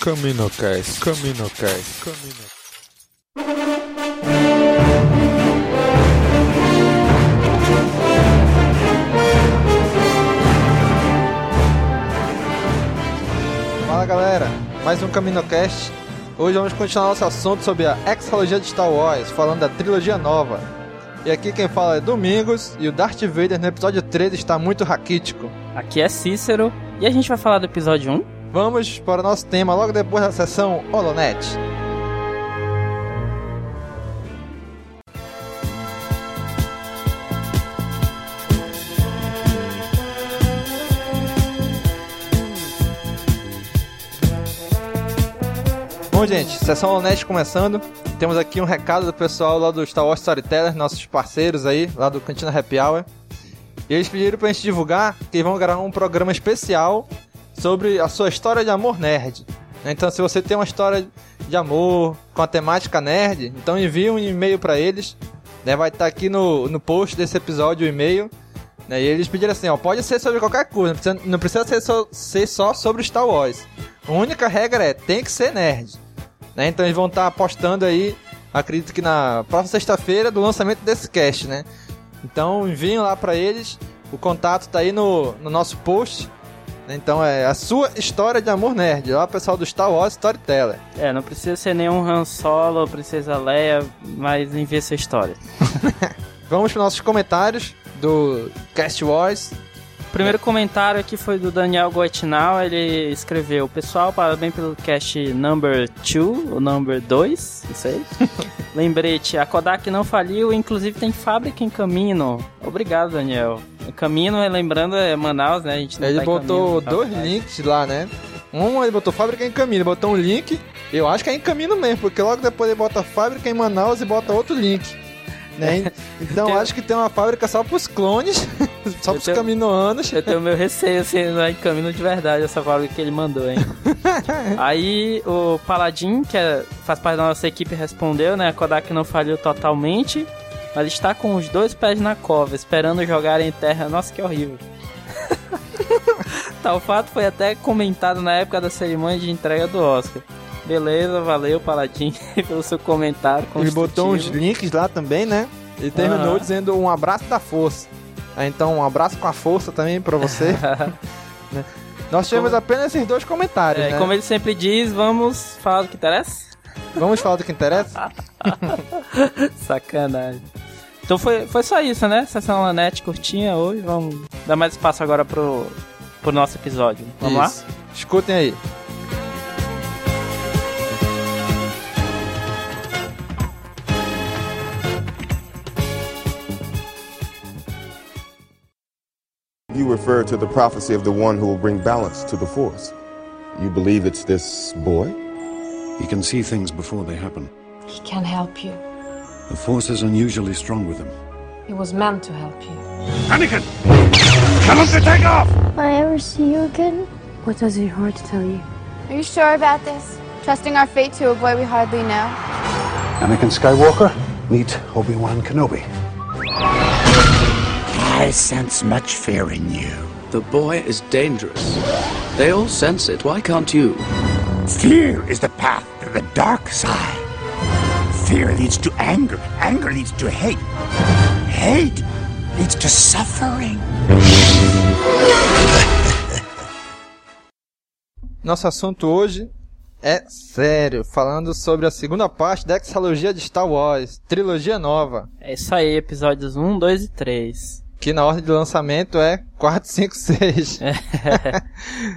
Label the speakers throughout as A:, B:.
A: CaminoCast, CaminoCast, Camino.
B: Fala galera, mais um CaminoCast. Hoje vamos continuar nosso assunto sobre a exalogia de Star Wars, falando da trilogia nova. E aqui quem fala é Domingos, e o Darth Vader no episódio 13 está muito raquítico.
C: Aqui é Cícero e a gente vai falar do episódio 1.
B: Vamos para o nosso tema logo depois da sessão Holonet. Bom, gente, sessão Holonet começando. Temos aqui um recado do pessoal lá do Star Wars Storyteller, nossos parceiros aí, lá do Cantina Happy Hour. E eles pediram pra gente divulgar que vão gravar um programa especial sobre a sua história de amor nerd. Então, se você tem uma história de amor com a temática nerd, então envie um e-mail pra eles. Né? Vai estar aqui no, no post desse episódio o e-mail. Né? E eles pediram assim, ó, pode ser sobre qualquer coisa, não precisa, não precisa ser, só, ser só sobre Star Wars. A única regra é, tem que ser nerd. Né? Então eles vão estar postando aí, acredito que na próxima sexta-feira do lançamento desse cast, né? Então enviem lá pra eles, o contato tá aí no, no nosso post. né? Então é a sua história de amor nerd, lá pessoal do Star Wars Storyteller.
C: É, não precisa ser nenhum Han Solo, Princesa Leia, mas envia sua história.
B: Vamos para nossos comentários do Cast Wars.
C: O primeiro comentário aqui foi do Daniel Goetinal, ele escreveu Pessoal, parabéns pelo cast number 2, o number 2, isso aí. Lembrete, a Kodak não faliu, inclusive tem fábrica em Camino. Obrigado, Daniel. Camino, lembrando, é Manaus, né? A gente
B: Ele
C: tá
B: botou
C: Camino, tá
B: dois
C: certo.
B: links lá, né? Um ele botou fábrica em caminho, botou um link. Eu acho que é em caminho mesmo, porque logo depois ele bota fábrica em Manaus e bota outro link. Né? Então
C: Tem-
B: acho que tem uma fábrica só pros clones, só
C: Eu
B: pros
C: tenho-
B: caminoanos.
C: Eu tenho meu receio, assim, não é em caminho de verdade essa fábrica que ele mandou, hein? Aí o Paladin, que é- faz parte da nossa equipe, respondeu, né? A Kodak não falhou totalmente, mas está com os dois pés na cova, esperando jogar em terra. Nossa, que horrível. Tal fato foi até comentado na época da cerimônia de entrega do Oscar. Beleza, valeu, Paladin, pelo seu comentário.
B: Ele botou uns links lá também, né? Ele terminou
C: Aham.
B: dizendo um abraço da força. Ah, Então, um abraço com a força também pra você. Nós tivemos
C: Como-
B: apenas esses dois comentários,
C: É,
B: né?
C: Como ele sempre diz, vamos falar do que interessa?
B: Vamos falar do que interessa?
C: Sacanagem. Então foi, foi só isso, né? Sessão Lanete curtinha hoje. Vamos dar mais espaço agora pro, pro nosso episódio. Vamos
B: Isso. Escutem aí.
D: You refer to the prophecy of the one who will bring balance to the force. You believe it's this boy?
E: He can see things before they happen.
F: He can help you.
E: The Force is unusually strong with him.
F: He was meant to help you.
E: Anakin! Tell him to take off!
G: Will I ever see you again?
F: What does your heart tell you?
H: Are you sure about this? Trusting our fate to a boy we hardly know?
E: Anakin Skywalker, meet Obi-Wan Kenobi.
I: I sense much fear in you. The boy is dangerous. They all sense it. Why can't you?
J: Fear is the path to the dark side. Fear leads to anger. Anger leads to hate. Hate leads to suffering.
B: Nosso assunto hoje é sério, falando sobre a segunda parte da exalogia de Star Wars, trilogia nova,
C: É isso aí, episódios 1, 2 e 3.
B: Que na ordem de lançamento é 4, 5, 6.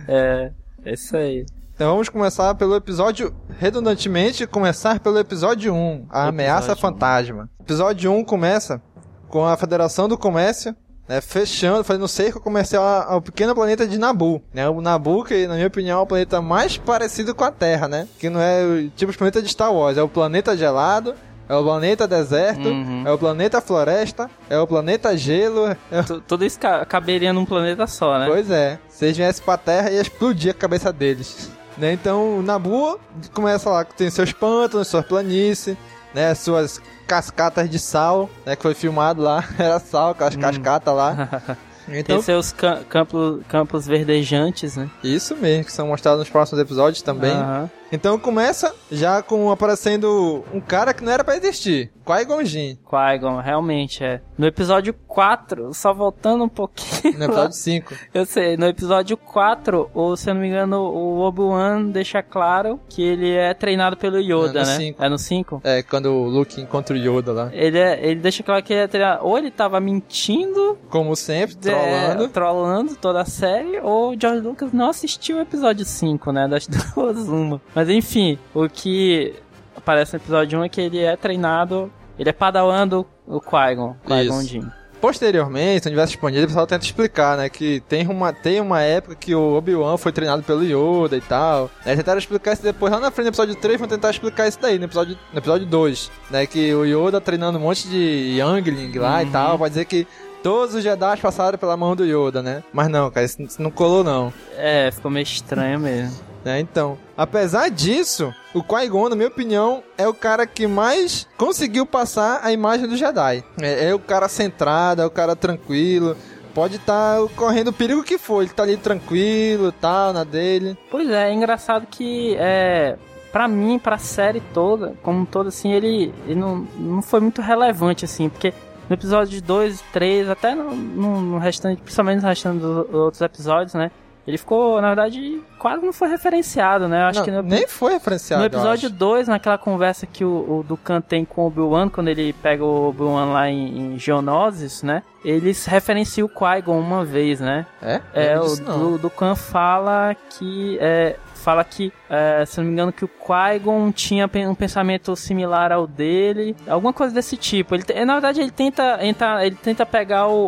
C: É, é isso aí.
B: Então vamos começar pelo episódio, redundantemente, começar pelo episódio 1, a ameaça
C: Episódio um.
B: fantasma. Episódio 1 começa com a Federação do Comércio, né, fechando, fazendo cerco comercial ao pequeno planeta de Nabu, né? O Nabu, que na minha opinião é o planeta mais parecido com a Terra, né? Que não é o tipo de planeta de Star Wars, é o planeta gelado, é o planeta deserto,
C: Uhum.
B: é o planeta floresta, é o planeta gelo, é...
C: Tu- Tudo isso ca- caberia num planeta só, né?
B: Pois é, se eles viessem pra Terra ia explodir a cabeça deles. Né? Então o Nabu começa lá, tem seus pântanos, suas planícies, né, suas cascatas de sal, né, que foi filmado lá, era sal, com as
C: Hum.
B: cascatas lá. Então,
C: Tem seus cam- campos, campos verdejantes, né?
B: isso mesmo, que são mostrados nos próximos episódios também.
C: Aham.
B: Então começa já com aparecendo um cara que não era pra existir, Qui-Gon Jinn,
C: Qui-Gon, realmente é. No episódio 4, só voltando um pouquinho.
B: no episódio 5.
C: Eu sei, no episódio 4, ou se eu não me engano, o Obi-Wan deixa claro que ele é treinado pelo Yoda,
B: É,
C: né?
B: cinco.
C: É no 5?
B: É, quando o Luke encontra o Yoda lá.
C: Ele, é, ele deixa claro que ele é treinado. Ou ele tava mentindo,
B: Como sempre,
C: é,
B: trollando.
C: trollando toda a série, ou o George Lucas não assistiu o episódio 5, né? Das duas, uma. Mas enfim, o que aparece no episódio 1 é que ele é treinado, ele é padawan do o Qui-Gon, Qui-Gon. Jinn.
B: Posteriormente, no universo expandido, o pessoal tenta explicar, né? Que tem uma, tem uma época que o Obi-Wan foi treinado pelo Yoda e tal. Né, tentaram explicar isso depois, lá na frente do episódio 3, vão tentar explicar isso daí, no episódio, no episódio 2. Né? Que o Yoda treinando um monte de Youngling lá e tal, vai dizer que todos os Jedi passaram pela mão do Yoda, né? Mas não, cara, isso não colou não.
C: É, ficou meio estranho mesmo.
B: Né? Então, apesar disso, o Qui-Gon, na minha opinião, é o cara que mais conseguiu passar a imagem do Jedi. É, é o cara centrado, é o cara tranquilo. Pode estar correndo o perigo que for, ele tá ali tranquilo, tal, na dele.
C: Pois é, é engraçado que é para mim, pra série toda, como um todo assim, ele, ele não, não foi muito relevante assim, porque no episódio 2 e 3, até no, no, no restante, principalmente no restante dos outros episódios, né? Ele ficou, na verdade, quase não foi referenciado, né? Eu acho
B: Não,
C: que no,
B: nem foi referenciado.
C: no episódio
B: acho.
C: 2, naquela conversa que o, o Dukan tem com o Obi-Wan, quando ele pega o Obi-Wan lá em, em Geonosis, né? Eles referenciam o Qui-Gon uma vez, né?
B: É?
C: É, o
B: não.
C: do, Dukan fala que. É, fala que, é, se não me engano, que o Qui-Gon tinha um pensamento similar ao dele. Alguma coisa desse tipo. Ele, te- na verdade, ele tenta, entra- ele tenta pegar o.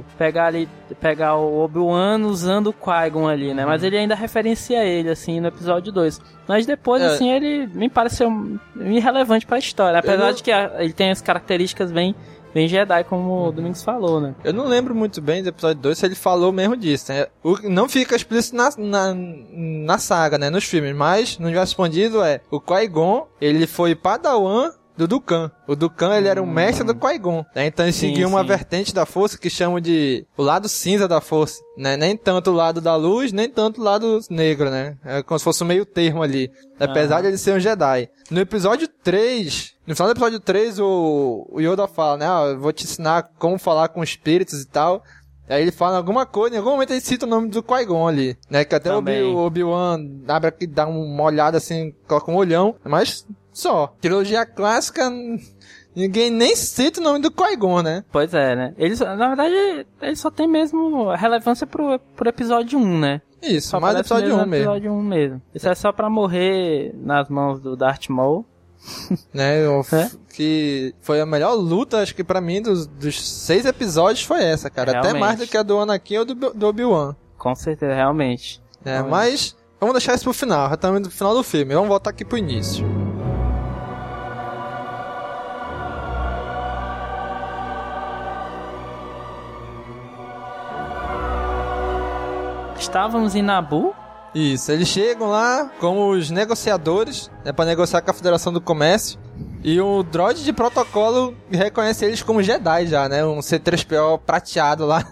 C: o- pegar ali. Pegar o Obi-Wan usando o Qui-Gon ali, né? Mas ele ainda referencia ele, assim, no episódio 2. Mas depois,
B: É.
C: assim, ele me pareceu irrelevante pra história. Apesar
B: não-
C: de que a- ele tem as características bem. Bem Jedi, como o Domingos falou, né?
B: Eu não lembro muito bem do episódio 2 se ele falou mesmo disso. Né? O, não fica explícito na, na, na saga, né? Nos filmes. Mas, no universo expandido, é... O Qui-Gon, ele foi padawan do Dukan. O Dukan, ele era o mestre do Qui-Gon. Né? Então, ele
C: Sim,
B: seguiu uma
C: sim.
B: vertente da força que chamam de... O lado cinza da força. Né? Nem tanto o lado da luz, nem tanto o lado negro, né? É como se fosse um meio termo ali. Apesar
C: Aham.
B: de ele ser um Jedi. No episódio 3... No final do episódio 3, o, o Yoda fala, né? Ah, eu vou te ensinar como falar com espíritos e tal. Aí ele fala alguma coisa, em algum momento ele cita o nome do Qui-Gon ali, né? Que até
C: Também.
B: o Obi-Wan abre aqui, dá uma olhada assim, coloca um olhão, mas só. Trilogia clássica, ninguém nem cita o nome do Qui-Gon, né?
C: Pois é, né? Eles, na verdade, ele só tem mesmo relevância pro, pro episódio 1, né?
B: Isso,
C: Só
B: mais episódio 1
C: no
B: mesmo.
C: episódio 1 mesmo. Isso é só pra morrer nas mãos do Darth Maul.
B: Né?
C: É?
B: Que foi a melhor luta, acho que pra mim, dos, dos seis episódios foi essa, cara. Até
C: Realmente.
B: mais do que a do Anakin ou do, do Obi-Wan.
C: Com certeza, realmente.
B: né?
C: Olha.
B: Mas vamos deixar isso pro final, já estamos no final do filme. Vamos voltar aqui pro início.
C: Estávamos em Nabu.
B: Isso, eles chegam lá como os negociadores, né, para negociar com a Federação do Comércio. E o droid de protocolo reconhece eles como Jedi já, né? Um C3PO prateado lá.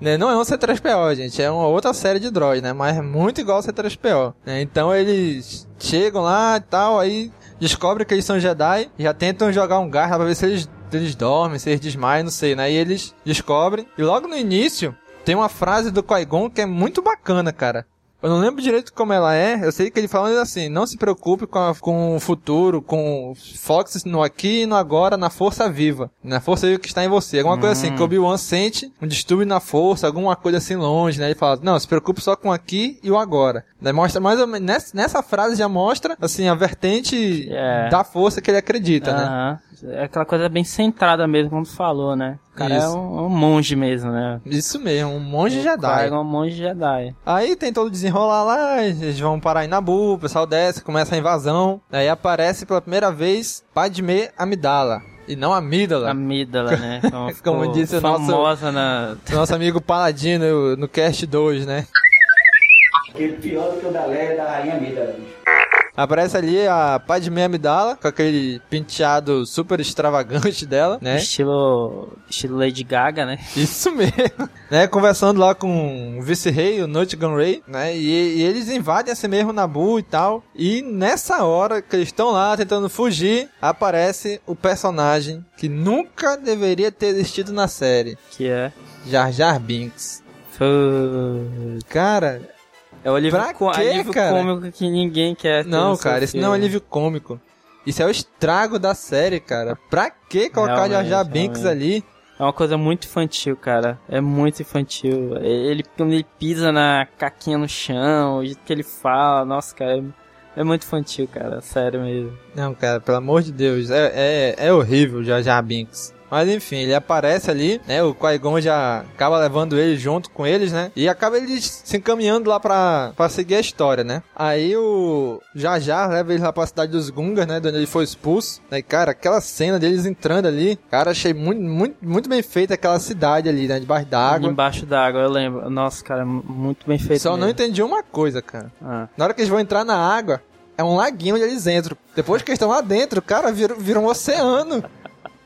B: Né, Não é um C3PO, gente, é uma outra série de droid, né? Mas é muito igual ao C3PO. né? Então eles chegam lá e tal, aí descobrem que eles são Jedi, já tentam jogar um gás pra ver se eles, eles dormem, se eles desmaiam, não sei, né? E eles descobrem. E logo no início, tem uma frase do Qui-Gon que é muito bacana, cara. Eu não lembro direito como ela é, eu sei que ele fala assim, não se preocupe com, a- com o futuro, com fox no aqui e no agora, na força viva, na força viva que está em você. Alguma coisa assim, que o Obi-Wan sente um distúrbio na força, alguma coisa assim longe, né? Ele fala, não, se preocupe só com o aqui e o agora. Daí mostra mais ou menos, nessa, nessa frase já mostra, assim, a vertente
C: É.
B: da força que ele acredita, né?
C: Aham. É aquela coisa bem centrada mesmo, como tu falou, né? Cara é
B: Isso.
C: um, um monge mesmo, né?
B: Isso mesmo, um monge
C: O
B: Jedi.
C: É um monge Jedi.
B: Aí tem todo desenrolar lá, eles vão parar em Nabu, o pessoal desce, começa a invasão. Aí aparece pela primeira vez Padme Amidala. E não Amídala.
C: Amígdala, né? Como,
B: Como disse o nosso-
C: na...
B: Nosso amigo Paladino no Cast 2, né?
K: Aquele pior do que o da Leia da Rainha Mida.
B: Aparece ali a Padmé Amidala, com aquele penteado super extravagante dela, né?
C: Estilo, estilo Lady Gaga, né?
B: Isso mesmo. né? Conversando lá com o vice-rei, o Nottingham Ray, né? E, e, eles invadem assim mesmo Nabu e tal. E nessa hora que eles estão lá tentando fugir, aparece o personagem que nunca deveria ter existido na série.
C: Que é?
B: Jar Jar Binks. Cara,
C: é o alívio,
B: pra quê,
C: alívio
B: cara?
C: cômico que ninguém quer.
B: Não, cara, isso não é um alívio cômico. Isso é o estrago da série, cara. Pra que colocar Jar Jar
C: Realmente,
B: Binks ali?
C: É uma coisa muito infantil, cara. É muito infantil. Ele, quando ele pisa na caquinha no chão, o jeito que ele fala, nossa, cara, é, é muito infantil, cara. Sério mesmo.
B: Não, cara, pelo amor de Deus, é, é, é horrível Jar Jar Binks. Mas enfim, ele aparece ali, né? O Qui-Gon já acaba levando ele junto com eles, né? E acaba eles se encaminhando lá pra, pra seguir a história, né? Aí o Jar Jar leva eles lá pra cidade dos Gungas, né? De onde ele foi expulso. Né? E, cara, aquela cena deles entrando ali, cara, achei muito, muito, muito bem feita aquela cidade ali, né? Debaixo d'água.
C: Embaixo d'água, eu lembro. Não cara, muito bem feito.
B: Só não
C: mesmo.
B: entendi uma coisa, cara.
C: Ah.
B: Na hora que eles vão entrar na água, é um laguinho onde eles entram. Depois que eles estão lá dentro, cara, vira, vira um oceano.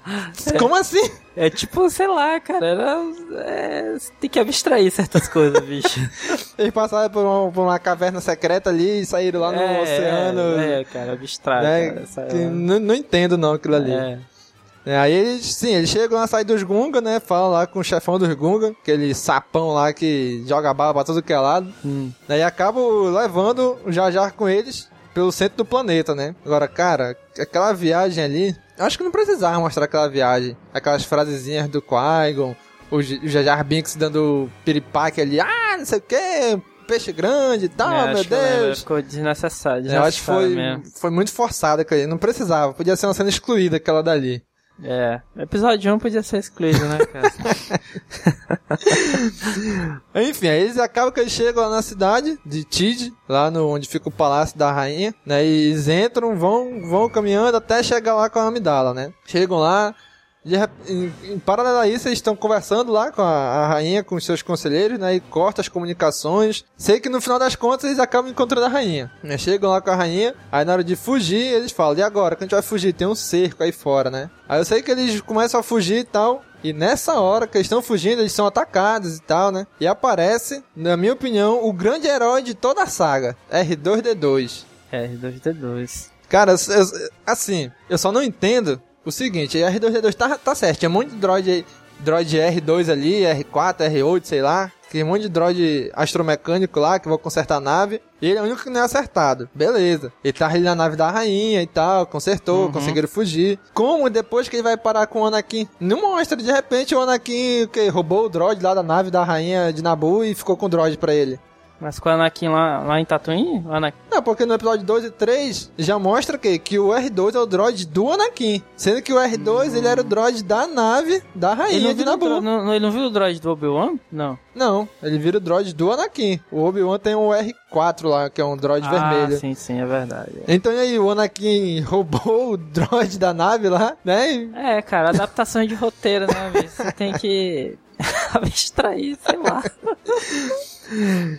B: Como assim?
C: É tipo, sei lá, cara, era, é, tem que abstrair certas coisas, bicho.
B: Eles passaram por uma, por uma caverna secreta ali e saíram lá no
C: É,
B: oceano.
C: É, cara, abstrai.
B: né?
C: cara,
B: não, não entendo não aquilo ali.
C: É.
B: É, aí eles, sim, eles chegam na saída dos Gunga, né? Falam lá com o chefão dos Gunga, aquele sapão lá que joga bala pra todo que é lado.
C: Hum.
B: Daí acabam levando o Jar Jar com eles pelo centro do planeta, né? Agora, cara, aquela viagem ali, acho que não precisava mostrar aquela viagem. Aquelas frasezinhas do Qui-Gon, o J- o Jar Jar Binks dando piripaque ali, ah, não sei o que, peixe grande e tal,
C: É,
B: meu Deus.
C: Ficou desnecessário.
B: Eu acho que foi,
C: desnecessário mesmo.
B: foi muito forçado aquilo ali, não precisava, podia ser uma cena excluída aquela dali.
C: É, episódio 1 podia ser excluído, né, cara?
B: Enfim, aí eles acabam que eles chegam lá na cidade de Tid, lá no onde fica o palácio da rainha, né? E eles entram, vão, vão caminhando até chegar lá com a Amidala, né? Chegam lá, de rep- em, em paralelo a isso, eles estão conversando lá com a, a rainha, com os seus conselheiros, né? E corta as comunicações. Sei que no final das contas eles acabam encontrando a rainha. Né? Chegam lá com a rainha, aí na hora de fugir, eles falam, e agora? Que a gente vai fugir? Tem um cerco aí fora, né? Aí eu sei que eles começam a fugir e tal. E nessa hora que eles estão fugindo, eles são atacados e tal, né? E aparece, na minha opinião, o grande herói de toda a saga, R2D2.
C: É, R2D2.
B: Cara, eu- eu- assim, eu só não entendo o seguinte, R2D2 tá, tá certo, tinha um monte de droid, droid R2 ali, R4, R8, sei lá, tem um monte de droid astromecânico lá que vão consertar a nave, e ele é o único que não é acertado. Beleza. Ele tá ali na nave da rainha e tal, consertou, conseguiram fugir. Como depois que ele vai parar com o Anakin? Não mostra, de repente o Anakin, que, roubou o droid lá da nave da rainha de Nabu e ficou com o droid pra ele.
C: Mas com o Anakin lá, lá em Tatooine? O Anakin...
B: Não, porque no episódio 2 e 3 já mostra que, que o R2 é o droid do Anakin. Sendo que o R2 ele era o droid da nave da rainha de
C: viu o
B: Nabu.
C: dro- não, ele não viu o droid do Obi-Wan? Não.
B: Não, ele vira o droid do Anakin. O Obi-Wan tem um R4 lá, que é um droid
C: ah,
B: vermelho.
C: sim, sim, é verdade.
B: Então e aí, o Anakin roubou o droid da nave lá, né?
C: É, cara, adaptação de roteiro, né? Você tem que abstrair, sei lá.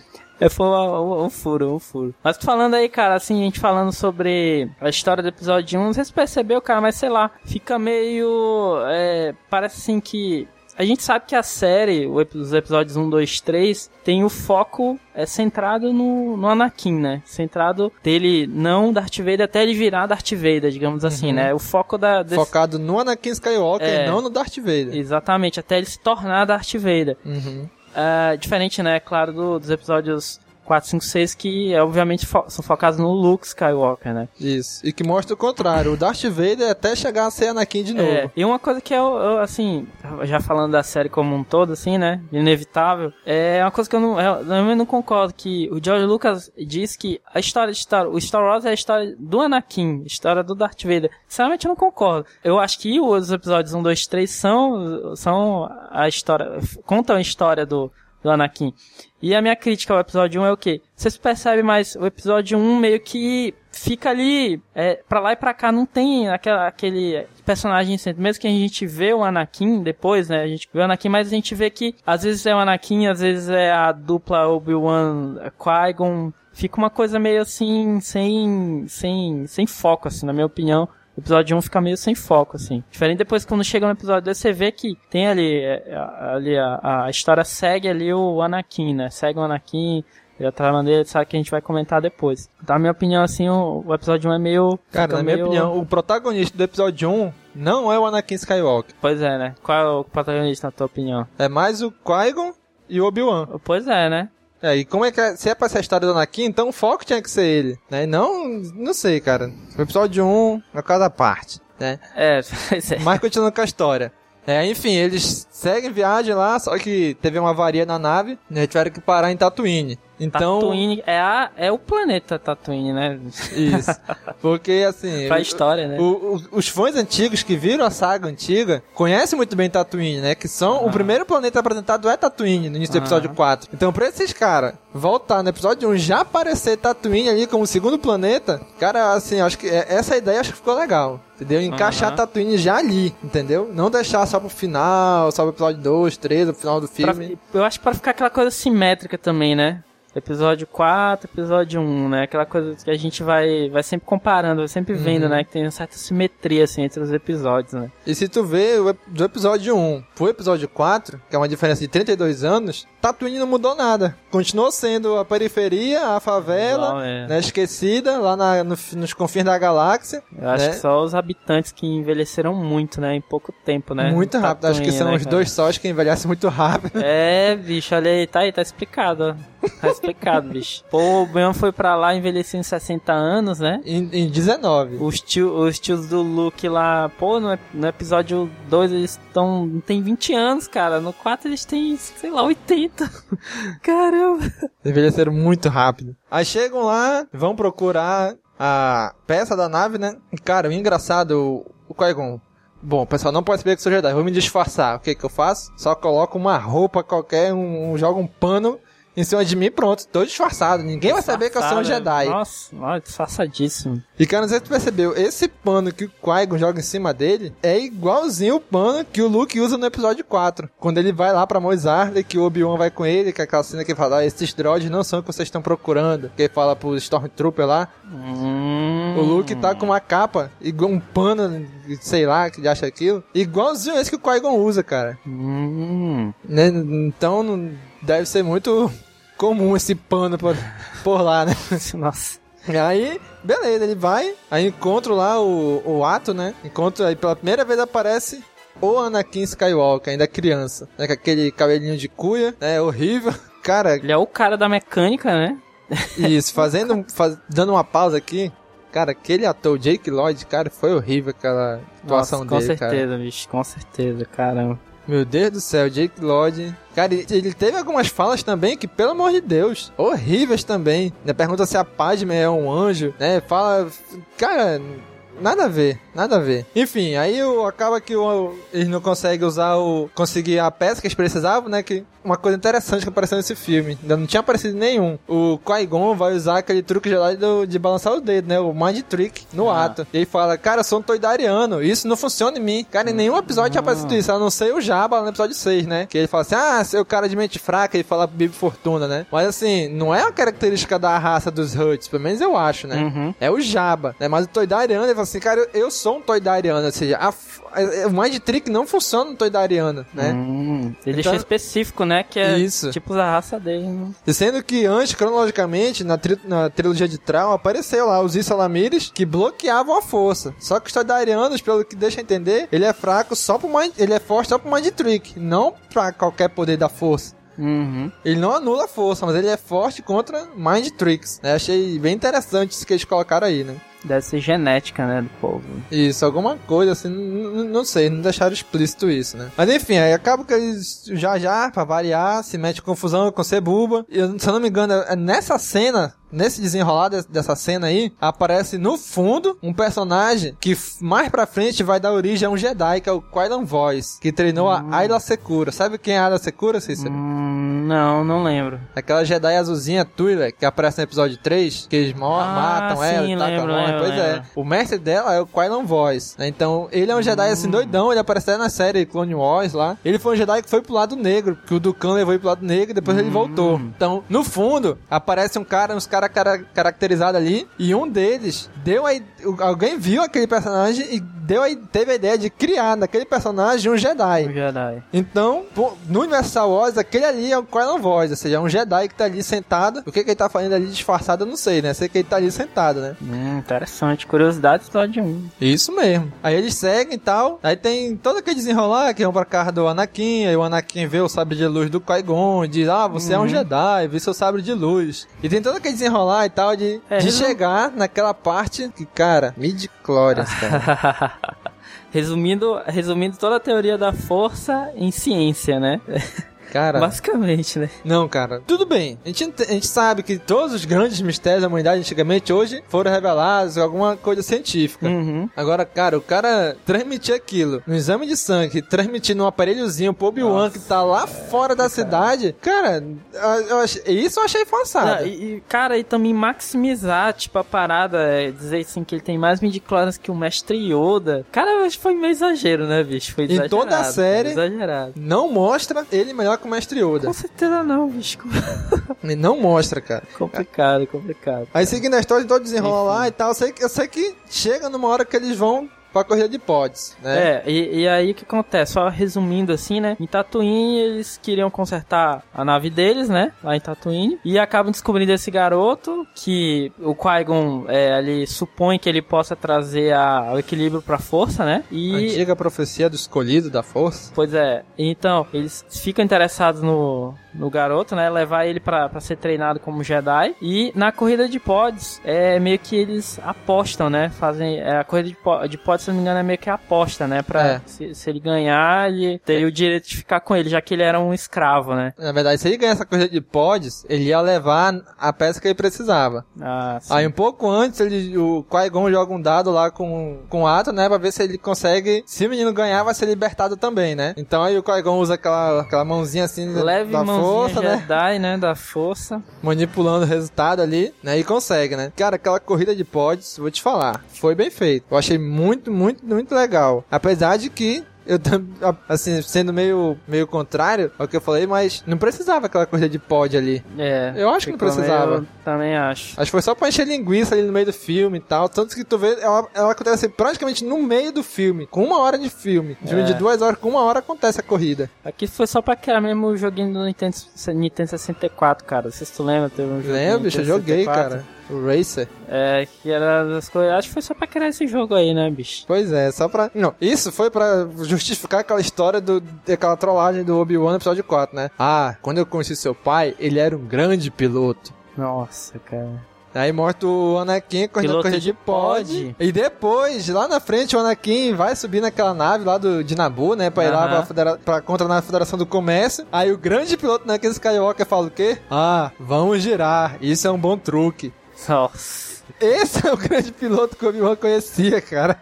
C: É, foi um, um- furo, um furo. Mas falando aí, cara, assim, a gente falando sobre a história do episódio 1, não sei se percebeu, cara, mas sei lá, fica meio. é, parece assim que. A gente sabe que a série, os episódios 1, 2, 3, tem o foco é, centrado no, no Anakin, né? Centrado dele não Darth Vader até ele virar Darth Vader, digamos assim, né? O foco da, desse-
B: Focado no Anakin Skywalker,
C: É.
B: não no Darth Vader.
C: Exatamente, até ele se tornar Darth Vader.
B: Uhum.
C: Ah, diferente, né, claro, do- dos episódios 4, 5, 6, que é, obviamente fo- são focados no Luke Skywalker, né?
B: Isso. E que mostra o contrário. O Darth Vader até chegar a ser Anakin de novo.
C: É, e uma coisa que eu, eu, assim, já falando da série como um todo, assim, né, inevitável, é uma coisa que eu não, eu, eu não concordo, que o George Lucas diz que a história de Star, o Star Wars é a história do Anakin, a história do Darth Vader. Sinceramente, eu não concordo. Eu acho que os episódios 1, 2, 3 são, são a história, contam a história do, do Anakin. E a minha crítica ao episódio 1 é o quê? Vocês percebem mais, o episódio 1 meio que fica ali, é, pra lá e pra cá, não tem aquela, aquele, personagem centro. Mesmo que a gente vê o Anakin depois, né? A gente vê o Anakin, mas a gente vê que às vezes é o Anakin, às vezes é a dupla Obi-Wan Qui-Gon. Fica uma coisa meio assim, sem, sem, sem foco, assim, na minha opinião. O episódio 1 fica meio sem foco, assim. Diferente depois quando chega no episódio 2, você vê que tem ali, é, ali a, a história segue ali o Anakin, né? Segue o Anakin, e a trama dele, sabe que a gente vai comentar depois. Na minha opinião, assim, o, o episódio 1 é meio...
B: Cara, na
C: meio...
B: minha opinião, o protagonista do episódio 1 não é o Anakin Skywalker.
C: Pois é, né? Qual é o protagonista, na tua opinião?
B: É mais o Qui-Gon e o Obi-Wan.
C: Pois é, né?
B: É, e como é que é, se é pra ser a história do Anakin, então o foco tinha que ser ele, né? Não, não sei, cara. O episódio 1 é cada parte, né?
C: É, pois é.
B: Mas continuando com a história. É, enfim, eles seguem viagem lá, só que teve uma avaria na nave, né? Tiveram que parar em Tatooine. Então,
C: Tatooine é, a, é o planeta Tatooine, né?
B: Isso. Porque, assim...
C: pra história, né?
B: O, o, os fãs antigos que viram a saga antiga conhecem muito bem Tatooine, né? Que são...
C: Ah.
B: O primeiro planeta apresentado é Tatooine, no início do
C: Ah.
B: episódio 4. Então, pra esses caras voltar no episódio 1 já aparecer Tatooine ali como segundo planeta, cara, assim, acho que é- essa ideia acho que ficou legal. Entendeu? Encaixar
C: Aham.
B: Tatooine já ali, entendeu? Não deixar só pro final, só pro episódio 2, 3, no final do
C: Pra-
B: filme.
C: eu acho que pra ficar aquela coisa simétrica também, né? Episódio 4, episódio 1, né? Aquela coisa que a gente vai, vai sempre comparando, vai sempre vendo,
B: Uhum.
C: né? Que tem uma certa simetria, assim, entre os episódios, né?
B: E se tu vê do episódio 1 pro episódio 4, que é uma diferença de 32 anos, Tatooine não mudou nada. Continuou sendo a periferia, a favela,
C: é.
B: né, esquecida, lá na- no- nos confins da galáxia.
C: Eu acho
B: né?
C: que só os habitantes que envelheceram muito, né? Em pouco tempo, né?
B: Muito rápido. Acho que
C: Tatooine,
B: são
C: né,
B: os
C: cara?
B: dois sós que envelhecem muito rápido.
C: É, bicho, olha aí, tá aí, tá explicado, ó. Tá explicado, bicho. Pô, o Ben foi pra lá, envelheceu em 60 anos, né?
B: Em, em 19.
C: Os, tio, os tios do Luke lá, pô, no, no episódio 2 eles estão. tem 20 anos, cara. No 4 eles têm, sei lá, 80. Caramba.
B: Envelheceram muito rápido. Aí chegam lá, vão procurar a peça da nave, né? Cara, o engraçado, o, Qui-Gon. Bom, pessoal não pode saber que sou Jedi, vou me disfarçar. O que que eu faço? Só coloco uma roupa qualquer, um, um jogo um pano em cima de mim, pronto, tô disfarçado. Ninguém vai saber que eu sou um Jedi.
C: Nossa, olha, disfarçadíssimo.
B: E cara, não sei se tu percebeu, esse pano que o Qui-Gon joga em cima dele é igualzinho o pano que o Luke usa no episódio 4. Quando ele vai lá pra Mos Eisley, que o Obi-Wan vai com ele, que é aquela cena que ele fala, ah, esses droids não são o que vocês estão procurando. Que ele fala pro Stormtrooper lá.
C: Hum,
B: O Luke tá com uma capa, igual um pano, sei lá, que ele acha aquilo. Igualzinho esse que o Qui-Gon usa, cara.
C: Hum,
B: Né? Então deve ser muito comum esse pano por, por lá, né?
C: nossa.
B: E aí, beleza, ele vai, aí encontra lá o, o ato, né? Encontra, aí pela primeira vez aparece o Anakin Skywalker, ainda criança, né? Com aquele cabelinho de cuia, né? Horrível. Cara,
C: Ele é o cara da mecânica, né?
B: isso, fazendo, faz- dando uma pausa aqui, cara, aquele ator, Jake Lloyd, cara, foi horrível aquela atuação
C: Nossa, com
B: dele, cara.
C: certeza, bicho, com certeza, caramba.
B: Meu Deus do céu, Jake Lloyd. Cara, ele, teve algumas falas também que, pelo amor de Deus, horríveis também. Né? Pergunta se a Padme é um anjo, né? Fala. Cara. Nada a ver, nada a ver. Enfim, aí acaba que o, eles não conseguem usar o. conseguir a peça que eles precisavam, né? Que uma coisa interessante que apareceu nesse filme. Ainda não tinha aparecido nenhum. O Qui-Gon vai usar aquele truque Jedi do- de balançar o dedo, né? O Mind Trick no
C: Ah.
B: ato. E ele fala, cara, eu sou um toidariano. Isso não funciona em mim. Cara, em nenhum episódio tinha aparecido isso. A não ser o Jabba no episódio 6, né? Que ele fala assim, ah, seu cara de mente fraca. Ele fala Bibi Fortuna, né? Mas assim, não é uma característica da raça dos Huts. Pelo menos eu acho, né?
C: Uhum.
B: É o Jabba, né? Mas o Toidariano, ele fala assim, cara, eu, eu sou um Toidariano. Ou seja, a a- o Mind Trick não funciona no Toidariano, né?
C: Hum, ele
B: Então-
C: deixou específico, né? Que é
B: Isso.
C: tipo da raça dele. Né?
B: Sendo que antes, cronologicamente, na, tri- na trilogia de Traum, apareceu lá os Isalamires que bloqueavam a força. Só que os Toidarianos, pelo que deixa entender, ele é fraco só pro Mind, ele é forte só pro Mind Trick, não pra qualquer poder da força.
C: Uhum.
B: Ele não anula a força, mas ele é forte contra Mind Tricks. Né? Achei bem interessante isso que eles colocaram aí, né?
C: Deve ser genética, né, do povo.
B: Isso, alguma coisa assim, não sei, não deixaram explícito isso, né? Mas enfim, aí acaba que eles já já, pra variar, se mete confusão com Cebuba. E se eu não me engano, é nessa cena, nesse desenrolar de- dessa cena aí, aparece no fundo um personagem que mais pra frente vai dar origem a um Jedi, que é o Qui-Gon Voice, que treinou a Ayla Secura. Sabe quem é a Ayla Secura, Cícero?
C: Hum, não, não lembro.
B: Aquela Jedi azulzinha Twi'lek, que aparece no episódio 3, que eles
C: Ah,
B: matam ela
C: sim,
B: e tacam
C: lembro, lembro,
B: Pois é. O mestre dela é o Qui-Gon Voice, né? Então, ele é um Jedi assim doidão, ele aparece até na série Clone Wars lá. Ele foi um Jedi que foi pro lado negro, que o Dukan levou ele pro lado negro e depois ele voltou. Então, no fundo, aparece um cara, uns caras cara, caracterizados ali, e um deles deu a, i- o- alguém viu aquele personagem e deu a, teve a ideia de criar naquele personagem um Jedi.
C: O Jedi.
B: Então, no universo Star Wars, aquele ali é o Qui-Gon Voice, ou seja, é um Jedi que tá ali sentado. O que, que ele tá fazendo ali disfarçado, eu não sei, né? Sei que ele tá ali sentado, né?
C: Hum, interessante. Curiosidade episódio 1.
B: Isso mesmo. Aí eles seguem e tal. Aí tem todo aquele desenrolar que vão pra casa do Anakin. Aí o Anakin vê o sabre de luz do Qui-Gon. Diz, ah, você é um Jedi, vê seu sabre de luz. E tem todo aquele desenrolar e tal de,
C: É,
B: de chegar naquela parte que, cara, midi-chlorians, cara.
C: resumindo, resumindo toda a teoria da força em ciência, né?
B: Cara,
C: Basicamente, né?
B: Não, cara. Tudo bem. A gente, ent- a gente sabe que todos os grandes mistérios da humanidade antigamente hoje foram revelados em alguma coisa científica.
C: Uhum.
B: Agora, cara, o cara transmitir aquilo no exame de sangue, transmitir num aparelhozinho pro Obi-Wan que tá lá fora da cidade, cara, eu, achei- isso eu achei forçado.
C: Não, e, cara, e também maximizar, tipo, a parada, é, dizer assim que ele tem mais midichlorians que o mestre Yoda. Cara, eu acho que foi meio exagero, né, bicho? Foi
B: Em
C: exagerado.
B: toda a série-
C: Exagerado.
B: Não mostra ele melhor que o Mestre Yoda.
C: Com certeza não, bicho.
B: Ele Não mostra, cara.
C: complicado, complicado.
B: Aí seguindo a história, todo desenrola lá e tal, eu sei, que- eu sei que chega numa hora que eles vão pra corrida de pods, né?
C: É, e, e aí o que acontece? Só resumindo assim, né? Em Tatooine eles queriam consertar a nave deles, né? Lá em Tatooine. E acabam descobrindo esse garoto que o Qui-Gon é, ali supõe que ele possa trazer a- o equilíbrio pra força, né? E
B: Antiga profecia do escolhido da força.
C: Pois é. Então, eles ficam interessados no, no garoto, né? Levar ele pra, pra ser treinado como Jedi. E na corrida de pods, é meio que eles apostam, né? Fazem. É, a corrida de pods, se não me engano, é meio que aposta, né? Pra,
B: É.
C: se, se ele ganhar, ele teria o direito de ficar com ele, já que ele era um escravo, né?
B: Na verdade, se ele ganhar essa corrida de pods, ele ia levar a peça que ele precisava.
C: Ah, sim.
B: Aí um pouco antes, ele, o Qui-Gon joga um dado lá com, com o Ato, né? Pra ver se ele consegue. Se o menino ganhar, vai ser libertado também, né? Então aí o Qui-Gon usa aquela, aquela mãozinha assim
C: Leve
B: da
C: mãozinha
B: força, né?
C: Jedi, né? Da força.
B: Manipulando o resultado ali, né? E consegue, né? Cara, aquela corrida de pods, vou te falar, foi bem feito. Eu achei muito, muito, muito legal. Apesar de que. Eu assim, sendo meio, meio contrário ao que eu falei, mas não precisava aquela corrida de pod ali.
C: É.
B: Eu acho que não precisava.
C: meio- também acho.
B: Acho que foi só pra encher linguiça ali no meio do filme e tal. Tanto que tu vê, ela, ela acontece praticamente no meio do filme, com uma hora de filme. Filme
C: É.
B: de duas horas, com uma hora acontece a corrida.
C: Aqui foi só pra criar mesmo o joguinho do Nintendo, Nintendo 64, cara. Se tu lembra, teve um joguinho
B: Lembra, bicho? Eu joguei,
C: 64.
B: cara. O Racer.
C: É, que era das coisas. Acho que foi só pra criar esse jogo aí, né, bicho?
B: Pois é, só pra. Não, isso foi pra justificar aquela história do, daquela trollagem do Obi-Wan no episódio 4, né? Ah, quando eu conheci seu pai, ele era um grande piloto.
C: Nossa, cara.
B: Aí mostra o Anakin correndo a corrida
C: de
B: pod. E depois, lá na frente, o Anakin vai subir naquela nave lá do, de Nabu, né? Pra ir lá pra, federa- pra contra na Federação do Comércio. Aí o grande piloto Anakin Skywalker fala o quê? Ah, vamos girar. Isso é um bom truque.
C: Nossa.
B: Esse é o grande piloto que o Obi-Wan conhecia, cara.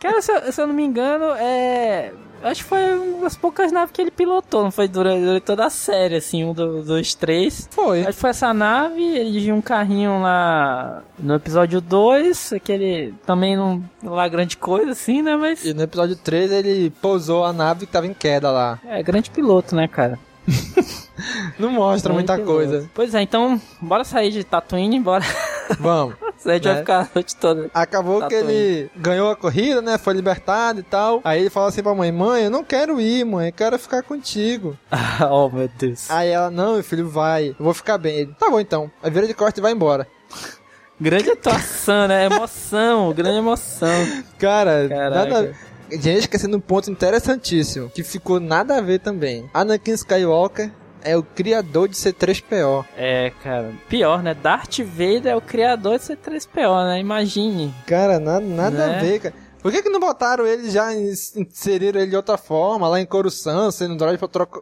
C: Cara, se eu, se eu não me engano, é. Acho que foi uma das poucas naves que ele pilotou, não foi durante, durante toda a série, assim, um, do- dois, três.
B: Foi.
C: Acho que foi essa nave, ele dirigiu um carrinho lá no episódio 2, aquele também não lá grande coisa, assim, né? Mas
B: E no episódio 3 ele pousou a nave que tava em queda lá.
C: é grande piloto, né, cara?
B: Não mostra
C: Grande
B: muita
C: piloto.
B: coisa.
C: Pois é, então, bora sair de Tatooine, bora.
B: Vamos.
C: a gente vai
B: Né?
C: ficar a noite toda.
B: Acabou que
C: Tatooine.
B: ele ganhou a corrida, né? Foi libertado e tal. Aí ele fala assim pra mãe: Mãe, eu não quero ir, mãe, eu quero ficar contigo.
C: oh, meu Deus.
B: Aí ela: Não, meu filho, vai, eu vou ficar bem. Ele: Tá bom então. Aí vira de corte e vai embora.
C: Grande atuação, né? Emoção, grande emoção.
B: Cara,
C: Caraca.
B: nada. Gente, esquecendo um ponto interessantíssimo que ficou nada a ver também. Anakin Skywalker é o criador de C3PO.
C: É, cara. Pior, né? Darth Vader é o criador de C3PO, né? Imagine.
B: Cara, nada, nada
C: Né?
B: a ver, cara. Por que que não botaram ele já, inseriram ele de outra forma, lá em Coruscant, sendo um droid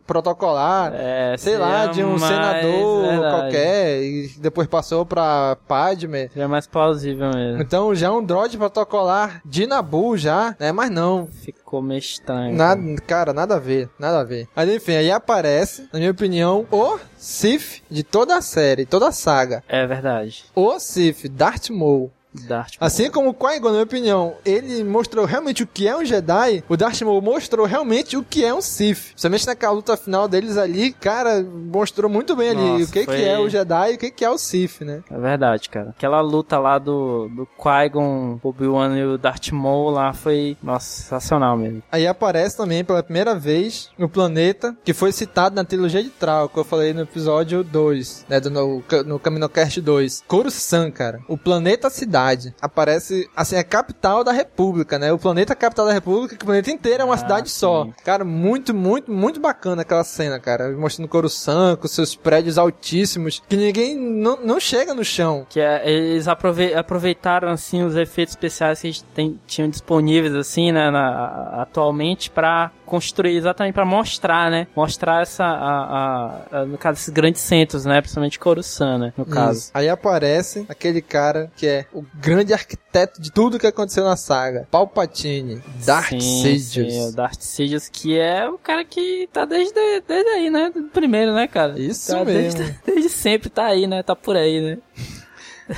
B: protocolar?
C: É,
B: sei lá, de um senador
C: verdade.
B: qualquer, e depois passou pra Padme.
C: Seria mais plausível mesmo.
B: Então já um droid protocolar de Nabu já, né? Mas não,
C: Ficou meio estranho.
B: Nada, cara, nada a ver, nada a ver. Mas enfim, aí aparece, na minha opinião, o Sif de toda a série, toda a saga.
C: É verdade.
B: O Sif, Darth Maul.
C: Darth
B: Assim como o Qui-Gon, na minha opinião, ele mostrou realmente o que é um Jedi, o Darth Maul mostrou realmente o que é um Sith. Principalmente naquela luta final deles ali, cara, mostrou muito bem ali
C: Nossa,
B: o que,
C: foi-
B: que é o Jedi e o que, que é o Sith, né?
C: É verdade, cara. Aquela luta lá do, do Qui-Gon, Obi-Wan e o Darth Maul lá foi, nossa, sensacional mesmo.
B: Aí aparece também pela primeira vez o planeta que foi citado na trilogia de Trau, que eu falei no episódio 2, né, do, no, no Caminocast 2. Coruscant, cara. O planeta cidade. Aparece, assim, a capital da república, né? O planeta é a capital da república, que o planeta inteiro é uma
C: Ah,
B: cidade só.
C: sim.
B: Cara, muito, muito, muito bacana aquela cena, cara. Mostrando Coruscant com seus prédios altíssimos, que ninguém não, não chega no chão.
C: Que é, eles aprove- aproveitaram, assim, os efeitos especiais que eles tem- tinham disponíveis, assim, né, na- atualmente pra construir, exatamente pra mostrar, né? Mostrar essa, a, a- a- no caso, esses grandes centros, né? Principalmente Coruscant, né? No caso.
B: Isso. Aí aparece aquele cara que é o grande arquiteto de tudo que aconteceu na saga. Palpatine, Darth
C: Sim,
B: Sidious.
C: sim, o Darth Sidious, que é o cara que tá desde, desde aí, né? Primeiro, né, cara?
B: Isso
C: Tá
B: mesmo.
C: Desde, desde sempre tá aí, né? Tá por aí, né?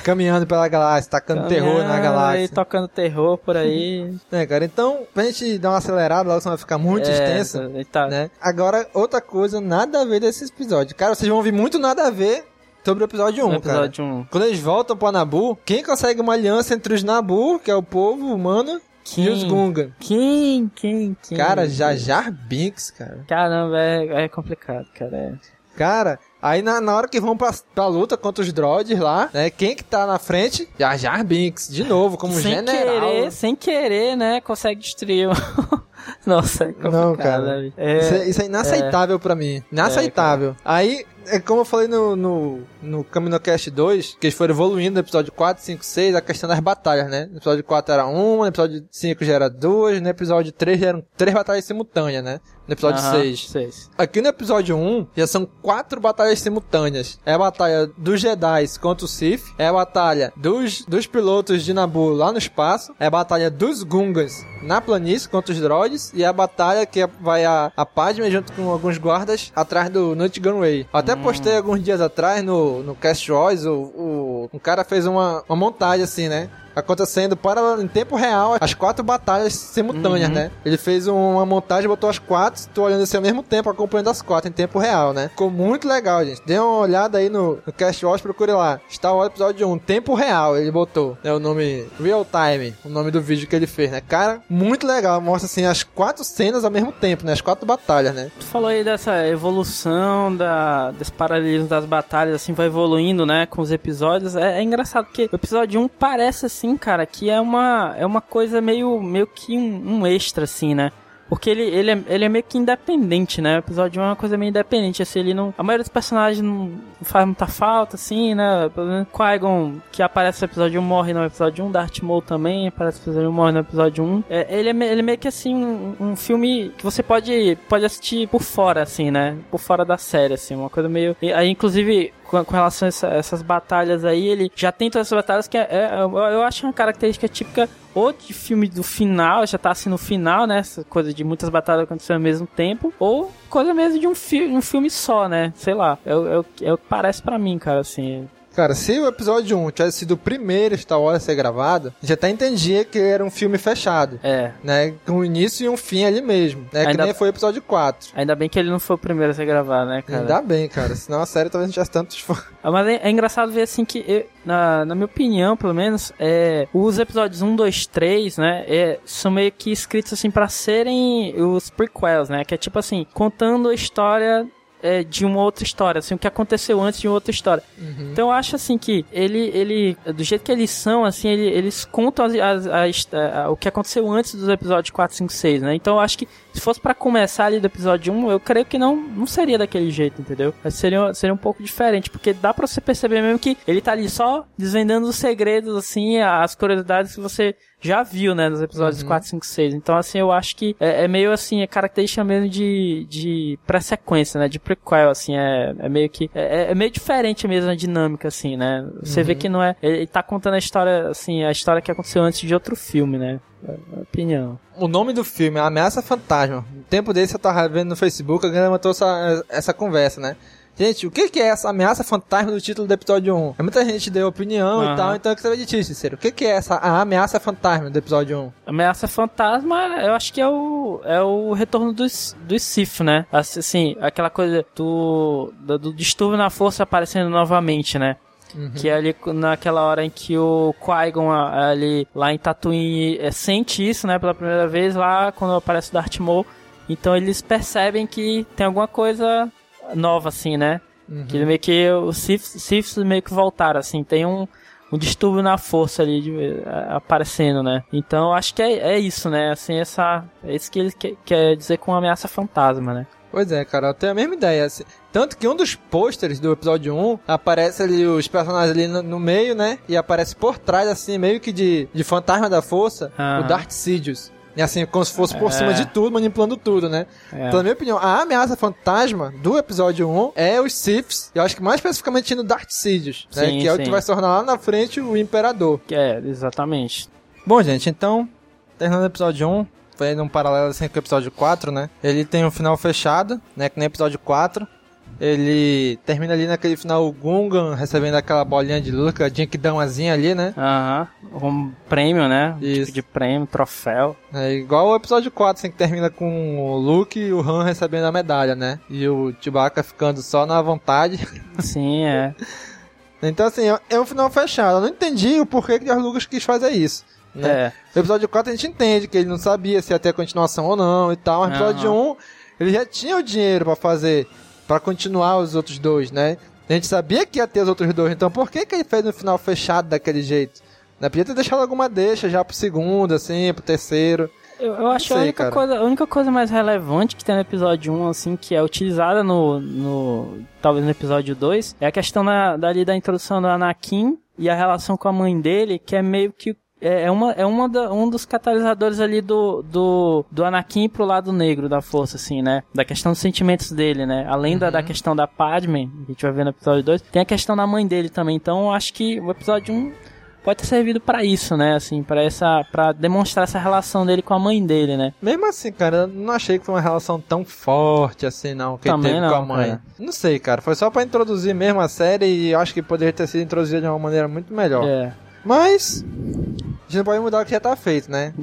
B: Caminhando pela galáxia, tacando terror na
C: Caminhando
B: galáxia.
C: aí, tocando terror por aí.
B: É, cara, então, pra gente dar uma acelerada, logo senão vai ficar muito
C: É,
B: extensa,
C: tá.
B: né? Agora, outra coisa, nada a ver desse episódio. Cara, vocês vão ouvir muito nada a ver sobre o episódio 1,
C: No
B: cara.
C: episódio 1.
B: Quando eles voltam pra Nabu, quem consegue uma aliança entre os Nabu, que é o povo humano, e os
C: Quem?
B: Gungan?
C: Quem? Quem? Quem?
B: Cara, Jar Jar Binks, cara.
C: Caramba, é, é complicado, cara. É.
B: Cara, aí na, na hora que vão pra, pra luta contra os droids lá, né? Quem que tá na frente? Jar Jar Binks, de novo, como
C: sem
B: general.
C: querer, sem querer, né? Consegue destruir o... Nossa, é complicado.
B: Não, cara.
C: né? É,
B: Isso, é, isso é inaceitável pra mim. Inaceitável. Aí, é como eu falei no, no, no CaminoCast 2, que eles foram evoluindo no episódio 4, 5, 6, a questão das batalhas, né? No episódio 4 era uma, no episódio 5 já era duas, no episódio 3 já eram três batalhas simultâneas, né? No episódio
C: aham,
B: 6.
C: seis.
B: Aqui no episódio 1, já são quatro batalhas simultâneas. É a batalha dos Jedi contra o Sith, é a batalha dos, dos pilotos de Naboo lá no espaço, é a batalha dos Gungans na planície contra os droids, e é a batalha que vai a, a Padme junto com alguns guardas atrás do Nut Gunway. Até postei alguns dias atrás no, no Cast Wars, o, o, um cara fez uma, uma montagem assim, né? Acontecendo para em tempo real as quatro batalhas simultâneas,
C: Uhum.
B: né? Ele fez uma montagem, botou as quatro, tô olhando assim ao mesmo tempo, acompanhando as quatro em tempo real, né? Ficou muito legal, gente. Dê uma olhada aí no, no Cast Watch, procure lá. Star Wars episódio 1, tempo real, ele botou. É o nome Real Time, o nome do vídeo que ele fez, né? Cara, muito legal. Mostra assim as quatro cenas ao mesmo tempo, né? As quatro batalhas, né?
C: Tu falou aí dessa evolução, da, desse paralelismo das batalhas, assim, vai evoluindo, né, com os episódios. É, é engraçado, porque o episódio 1 parece, assim, cara, que é uma, é uma coisa meio, meio que um, um extra, assim, né? Porque ele, ele, é, ele é meio que independente, né? O episódio 1 é uma coisa meio independente, assim, ele não... A maioria dos personagens não faz muita falta, assim, né? Qui-Gon, que aparece no episódio 1, morre no episódio 1, Darth Maul também aparece no episódio 1, morre no episódio 1. É, ele, é, ele é meio que, assim, um, um filme que você pode, pode assistir por fora, assim, né? Por fora da série, assim, uma coisa meio... aí, inclusive, com, relação a essa- essas batalhas aí, ele já tem todas essas batalhas que é, é- eu, eu acho uma característica típica ou de filme do final, já tá assim no final, né? Essa coisa de muitas batalhas acontecendo ao mesmo tempo, ou coisa mesmo de um, fi um filme só, né? Sei lá. É, o- é, é que parece pra mim, cara, assim.
B: Cara, se o episódio 1 tivesse sido o primeiro Star Wars a ser gravado, já até entendia que era um filme fechado.
C: É.
B: Né? Com um início e um fim ali mesmo. Né? Que
C: Ainda-
B: nem foi o episódio 4.
C: Ainda bem que ele não foi o primeiro a ser gravado, né, cara?
B: Ainda bem, cara. Senão a série talvez não tivesse tantos fãs.
C: Ah, Mas é, é engraçado ver assim que, eu- na, na minha opinião, pelo menos, é, os episódios 1, 2, 3, né, é, são meio que escritos assim pra serem os prequels, né? Que é tipo assim, contando a história é, de uma outra história, assim, o que aconteceu antes de uma outra história. Então eu acho assim que ele, ele do jeito que eles são, assim, ele- eles contam as, as- a his- a- o que aconteceu antes dos episódios 4, 5, 6, né? Então eu acho que se fosse pra começar ali do episódio 1, eu creio que não, não seria daquele jeito, entendeu? Mas Seria, seria um pouco diferente, porque dá pra você perceber mesmo que ele tá ali só desvendando os segredos, assim, as curiosidades que você já viu, né, nos episódios
B: Uhum.
C: 4, 5, 6. Então, assim, eu acho que é, é meio assim, é característica mesmo de, de pré-sequência, né, de prequel, assim, é, é meio que, é, é meio diferente mesmo a dinâmica, assim, né. Você vê
B: Uhum.
C: que não é, ele tá contando a história, assim, a história que aconteceu antes de outro filme, né. É a minha opinião.
B: O nome do filme é Ameaça Fantasma. Um tempo desse eu tava vendo no Facebook, alguém levantou essa, essa conversa, né? Gente, o que que é essa ameaça fantasma do título do episódio 1? Muita gente deu opinião
C: Aham.
B: e tal, então eu queria saber de ti, Cícero. O que que é essa a ameaça fantasma do episódio 1?
C: Ameaça Fantasma, eu acho que é o, é o retorno dos, dos Sith, né? Assim, aquela coisa do, do, do distúrbio na força aparecendo novamente, né? Que é ali naquela hora em que o Qui-Gon ali lá em Tatooine é, sente isso, né, pela primeira vez lá quando aparece o Darth Maul. Então eles percebem que tem alguma coisa nova assim, né? Que meio que os Siths, meio que voltaram assim, tem um um distúrbio na força ali de- aparecendo, né? Então eu acho que é, é isso, né? Assim, essa é isso que ele quer, quer dizer com ameaça fantasma, né?
B: Pois é, cara, eu tenho a mesma ideia. assim. Tanto que um dos pôsteres do episódio 1 aparece ali os personagens ali no, no meio, né? E aparece por trás, assim, meio que de, de fantasma da força,
C: Aham.
B: o Darth Sidious. E assim, como se fosse por
C: É.
B: cima de tudo, manipulando tudo, né?
C: É.
B: Então, na minha opinião, a ameaça fantasma do episódio 1 é os Siths, eu acho que mais especificamente no Darth Sidious, né?
C: Sim,
B: que é o que vai se tornar lá na frente o Imperador.
C: Que é, exatamente.
B: Bom, gente, então, terminando o episódio 1, foi num paralelo assim com o episódio 4, né? Ele tem um final fechado, né? Que no episódio 4. Ele termina ali naquele final o Gungan recebendo aquela bolinha de luz, aquela Jinkidamazinha ali, né?
C: Aham. Um prêmio, né? Um
B: Isso.
C: tipo de prêmio, troféu.
B: É igual o episódio 4, assim, que termina com o Luke e o Han recebendo a medalha, né? E o Chewbacca ficando só na vontade.
C: Sim, é.
B: Então, assim, é- é um final fechado. Eu não entendi o porquê que o George Lucas quis fazer isso. Né?
C: É.
B: No episódio 4 a gente entende que ele não sabia se ia ter continuação ou não e tal. Mas no episódio
C: Aham.
B: 1 ele já tinha o dinheiro pra fazer, pra continuar os outros dois, né? A gente sabia que ia ter os outros dois, então por que que ele fez no final fechado daquele jeito? Né? Podia ter deixado alguma deixa já pro segundo, assim, pro terceiro.
C: Eu, eu acho
B: Não
C: a
B: sei,
C: única,
B: cara.
C: coisa, a única coisa mais relevante que tem no episódio 1, assim, que é utilizada no, no talvez no episódio 2, é a questão da, dali da introdução do Anakin e a relação com a mãe dele, que é meio que é é uma, é uma da- um dos catalisadores ali do, do, do Anakin pro lado negro da força, assim, né? Da questão dos sentimentos dele, né? Além da, da questão da Padme, que a gente vai ver no episódio 2, tem a questão da mãe dele também. Então, eu acho que o episódio 1 pode ter servido pra isso, né? Assim, para essa, para demonstrar essa relação dele com a mãe dele, né?
B: Mesmo assim, cara, eu não achei que foi uma relação tão forte assim, não, que ele
C: Também
B: teve
C: não,
B: com a mãe.
C: cara.
B: Não sei, cara. Foi só pra introduzir mesmo a série e eu acho que poderia ter sido introduzida de uma maneira muito melhor.
C: É.
B: Mas. A gente não pode mudar o que já tá feito, né?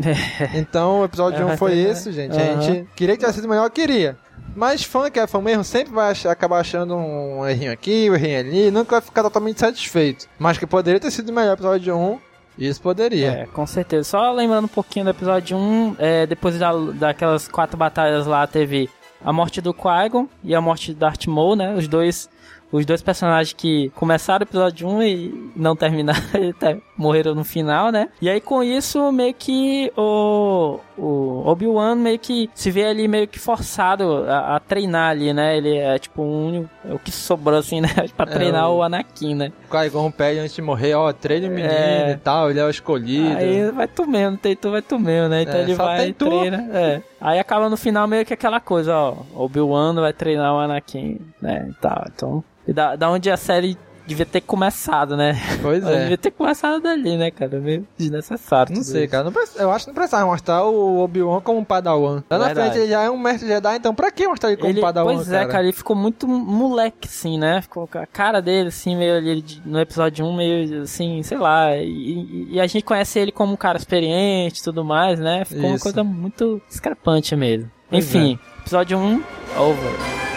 B: Então o episódio
C: É,
B: 1 foi
C: é,
B: esse, gente. A
C: aham.
B: gente queria que tivesse sido melhor, queria. Mas fã que é fã mesmo sempre vai ach- acabar achando um errinho aqui, um errinho ali, nunca vai ficar totalmente satisfeito. Mas que poderia ter sido melhor o episódio 1, isso poderia.
C: É, com certeza. Só lembrando um pouquinho do episódio 1, é, depois da, daquelas quatro batalhas lá, teve a morte do Qui-Gon e a morte do Darth Maul, né? Os dois, os dois personagens que começaram o episódio 1 e não terminaram, até morreram no final, né? E aí com isso, meio que o, o Obi-Wan meio que se vê ali meio que forçado a, a treinar ali, né? Ele é tipo um, único- o que sobrou assim, né? pra
B: É,
C: treinar
B: o-
C: o Anakin, né?
B: O Qui-Gon pede antes de morrer, ó, treine o menino
C: É.
B: e tal, ele é o escolhido.
C: Aí vai tu mesmo, tem tu, vai tu mesmo, né? Então
B: É,
C: ele vai
B: tu.
C: treina. É. Aí acaba no final meio que aquela coisa, ó. Obi-Wan vai treinar o Anakin, né? E tal. Então. Da, da onde a série devia ter começado, né?
B: Pois é.
C: Devia ter começado dali, né, cara? Meio desnecessário.
B: Não sei,
C: isso.
B: cara. Não preci- eu acho que não precisava mostrar o Obi-Wan como um padawan. Lá na
C: Verdade.
B: frente ele já é um mestre Jedi, então pra que mostrar ele como
C: Ele,
B: padawan,
C: pois é, cara, ele ficou muito moleque, assim, né? Ficou com a cara dele, assim, meio ali no episódio 1, meio assim, sei lá. E, e- a gente conhece ele como um cara experiente e tudo mais, né? Ficou uma
B: Isso.
C: coisa muito discrepante mesmo.
B: Pois
C: Enfim, episódio 1, over.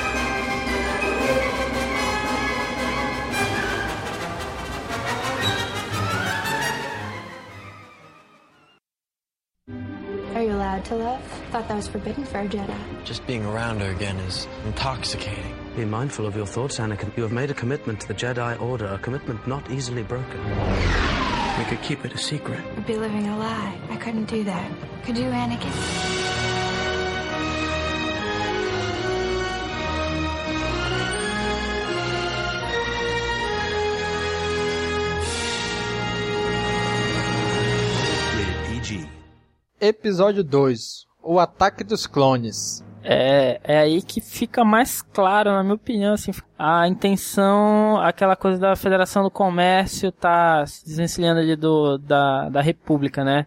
F: Allowed to love? Thought that was forbidden for a Jedi.
K: Just being around her again is intoxicating.
L: Be mindful of your thoughts, Anakin. You have made a commitment to the Jedi Order, a commitment not easily broken.
K: We could keep it a secret.
F: I'd be living a lie. I couldn't do that. Could you, Anakin?
B: Episódio 2. O Ataque dos Clones.
C: É, é aí que fica mais claro, na minha opinião, assim, a intenção, aquela coisa da Federação do Comércio tá se desvencilhando ali do, da, da República, né?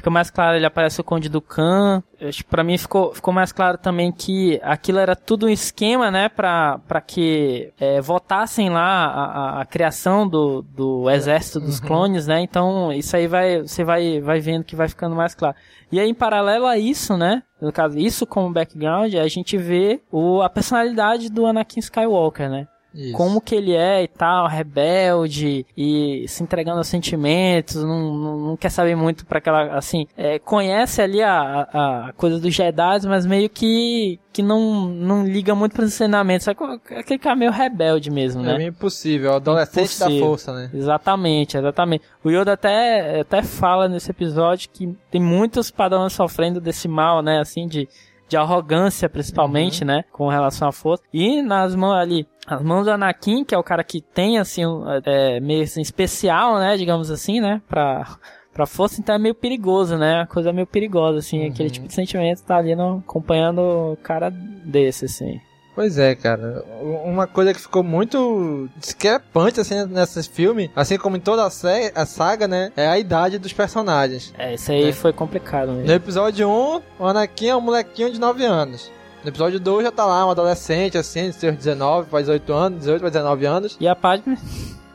C: Fica mais claro, ele aparece o Conde do Khan. Para mim ficou, ficou mais claro também que aquilo era tudo um esquema, né, para que é, votassem lá a, a, a, criação do, do exército dos uhum. clones, né? Então isso aí vai, você vai, vai vendo que vai ficando mais claro. E aí, em paralelo a isso, né? No caso, isso como background, a gente vê o, a personalidade do Anakin Skywalker, né? Isso. Como que ele é e tal, rebelde e se entregando aos sentimentos, não, não, não quer saber muito para aquela, assim, é, conhece ali a, a coisa dos Jedi, mas meio que que não, não liga muito para os ensinamentos, é aquele cara meio rebelde mesmo, né?
B: É impossível, o adolescente impossível. da força, né?
C: Exatamente, exatamente. O Yoda até, até fala nesse episódio que tem muitos padrões sofrendo desse mal, né, assim, de de arrogância, principalmente, uhum. né? Com relação à força. E nas mãos ali, as mãos do Anakin, que é o cara que tem, assim, é, meio assim, especial, né? Digamos assim, né? Pra, pra força, então é meio perigoso, né? A coisa meio perigosa, assim. Uhum. Aquele tipo de sentimento tá ali no, acompanhando o cara desse, assim.
B: Pois é, cara. Uma coisa que ficou muito discrepante assim nesse filme, assim como em toda a, a saga, né, é a idade dos personagens.
C: É, isso aí né? foi complicado mesmo.
B: No episódio 1, o Anakin é um molequinho de 9 anos. No episódio 2 já tá lá um adolescente, assim, de seus 19 para 18 anos, 18 para 19 anos.
C: E a Padme?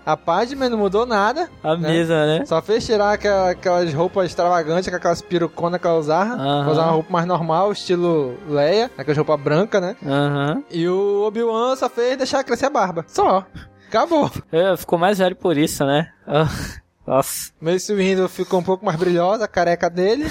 B: A Padme não mudou nada.
C: A né? mesa, né?
B: Só fez tirar aquelas roupas extravagantes, com aquelas peruconas que ela usava. Uhum. Usar uma roupa mais normal, estilo Leia, aquela roupa branca, né?
C: Uhum.
B: E o Obi-Wan só fez deixar crescer a barba. Só. Acabou.
C: É, ficou mais velho por isso, né? Nossa.
B: Mace Windu ficou um pouco mais brilhosa, a careca dele.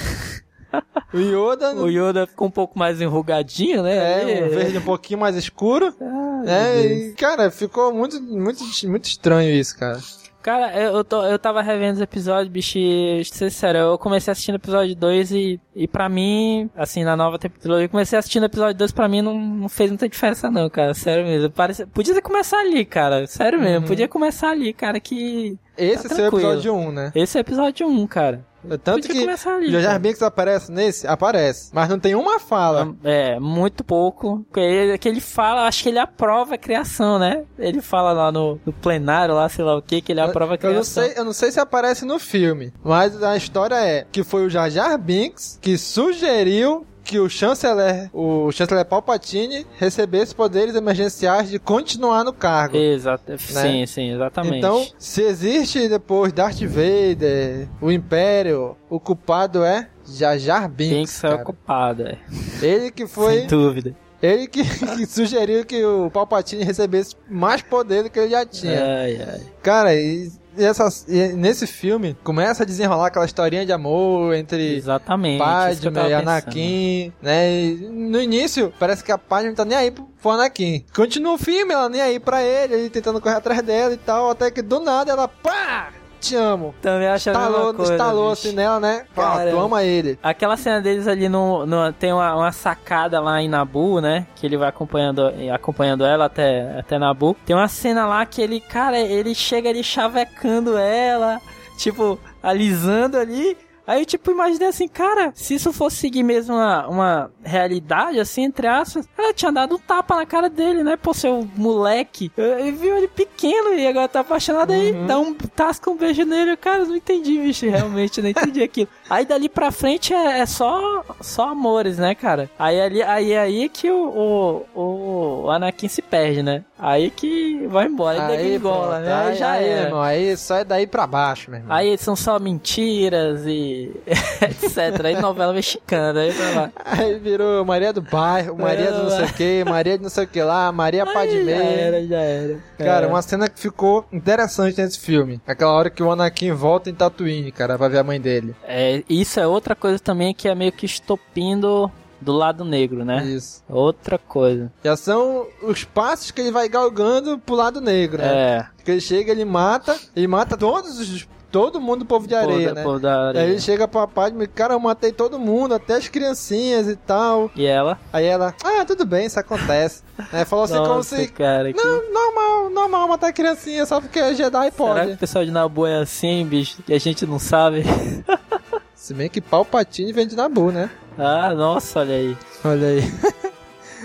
B: O Yoda.
C: O Yoda ficou um pouco mais enrugadinho, né?
B: É, um verde um pouquinho mais escuro. Ah, é, e, cara, ficou muito, muito, muito estranho isso, cara.
C: Cara, eu, tô, eu tava revendo os episódios, bicho, e, ser sincero, eu comecei assistindo o episódio 2 e, e pra mim, assim, na nova temporada, eu comecei assistindo o episódio 2, pra mim não, não fez muita diferença não, cara, sério mesmo. Parece, podia começar ali, cara, sério mesmo, uhum. podia começar ali, cara, que...
B: Esse tá é o episódio 1, né?
C: Esse é o episódio 1, cara.
B: Tanto que ali, Jar Jar Binks aparece nesse, aparece, mas não tem uma fala.
C: É, muito pouco. Ele, que ele fala, acho que ele aprova a criação, né? Ele fala lá no, no plenário, lá, sei lá o que, que ele aprova a criação.
B: Eu não, sei, eu não sei se aparece no filme, mas a história é que foi o Jar Jar Binks que sugeriu que o chanceler, o chanceler Palpatine recebesse poderes emergenciais de continuar no cargo.
C: Exato. Né? Sim, sim, exatamente.
B: Então, se existe depois Darth Vader, o Império, o culpado é Jar Jar Binks. Binks
C: é o culpado, é.
B: Ele que foi
C: Sem dúvida.
B: Ele que, que, sugeriu que o Palpatine recebesse mais poder do que ele já tinha.
C: Ai, ai.
B: Cara, e e, essa, e nesse filme começa a desenrolar aquela historinha de amor entre
C: Exatamente,
B: Padme e Anakin, né? E no início parece que a Padme não tá nem aí pro, pro Anakin. Continua o filme, ela nem aí pra ele, ele tentando correr atrás dela e tal, até que do nada ela pá! Te amo.
C: Também acho estalou, a coisa,
B: Estalou assim nela, né? Cara, tu ama ele.
C: Aquela cena deles ali no, no tem uma, uma, sacada lá em Nabu, né? Que ele vai acompanhando, acompanhando ela até, até Nabu. Tem uma cena lá que ele, cara, ele chega ali chavecando ela, tipo, alisando ali. Aí eu, tipo, imaginei assim, cara, se isso fosse seguir mesmo uma, uma realidade, assim, entre aspas, ela tinha dado um tapa na cara dele, né? Pô, seu moleque. Eu, eu vi ele pequeno e agora tá apaixonado uhum. aí, dá um tasca um beijo nele. Cara, não entendi, bicho, realmente, não entendi aquilo. Aí dali pra frente é, é, só, só amores, né, cara? Aí ali, aí, aí que o, o, o Anakin se perde, né? Aí que vai embora, aí, aí gola, né?
B: Aí, aí já aí, é. Irmão, aí só é daí pra baixo, meu irmão.
C: Aí são só mentiras e etc. Aí novela mexicana, aí pra lá.
B: Aí virou Maria do Bairro, Maria do não sei o que, Maria de não sei o que lá, Maria Padmé.
C: Já era, já era.
B: Cara, é. uma cena que ficou interessante nesse filme. Aquela hora que o Anakin volta em Tatooine, cara, pra ver a mãe dele.
C: É, isso é outra coisa também que é meio que estopindo do lado negro, né?
B: Isso.
C: Outra coisa.
B: Já são os passos que ele vai galgando pro lado negro, né?
C: É.
B: Porque ele chega, ele mata, ele mata todos os todo mundo do povo de areia,
C: povo
B: né?
C: Povo da areia.
B: Aí ele chega pra Padme, cara, eu matei todo mundo, até as criancinhas e tal.
C: E ela?
B: Aí ela, ah, tudo bem, isso acontece. Aí falou assim
C: Nossa,
B: como se...
C: cara, que...
B: Não, normal, normal matar criancinha só porque é Jedi pode.
C: Será que o pessoal de Nabu é assim, bicho? E a gente não sabe?
B: Se bem que Palpatine vem de Nabu, né?
C: Ah, nossa, olha aí.
B: Olha aí.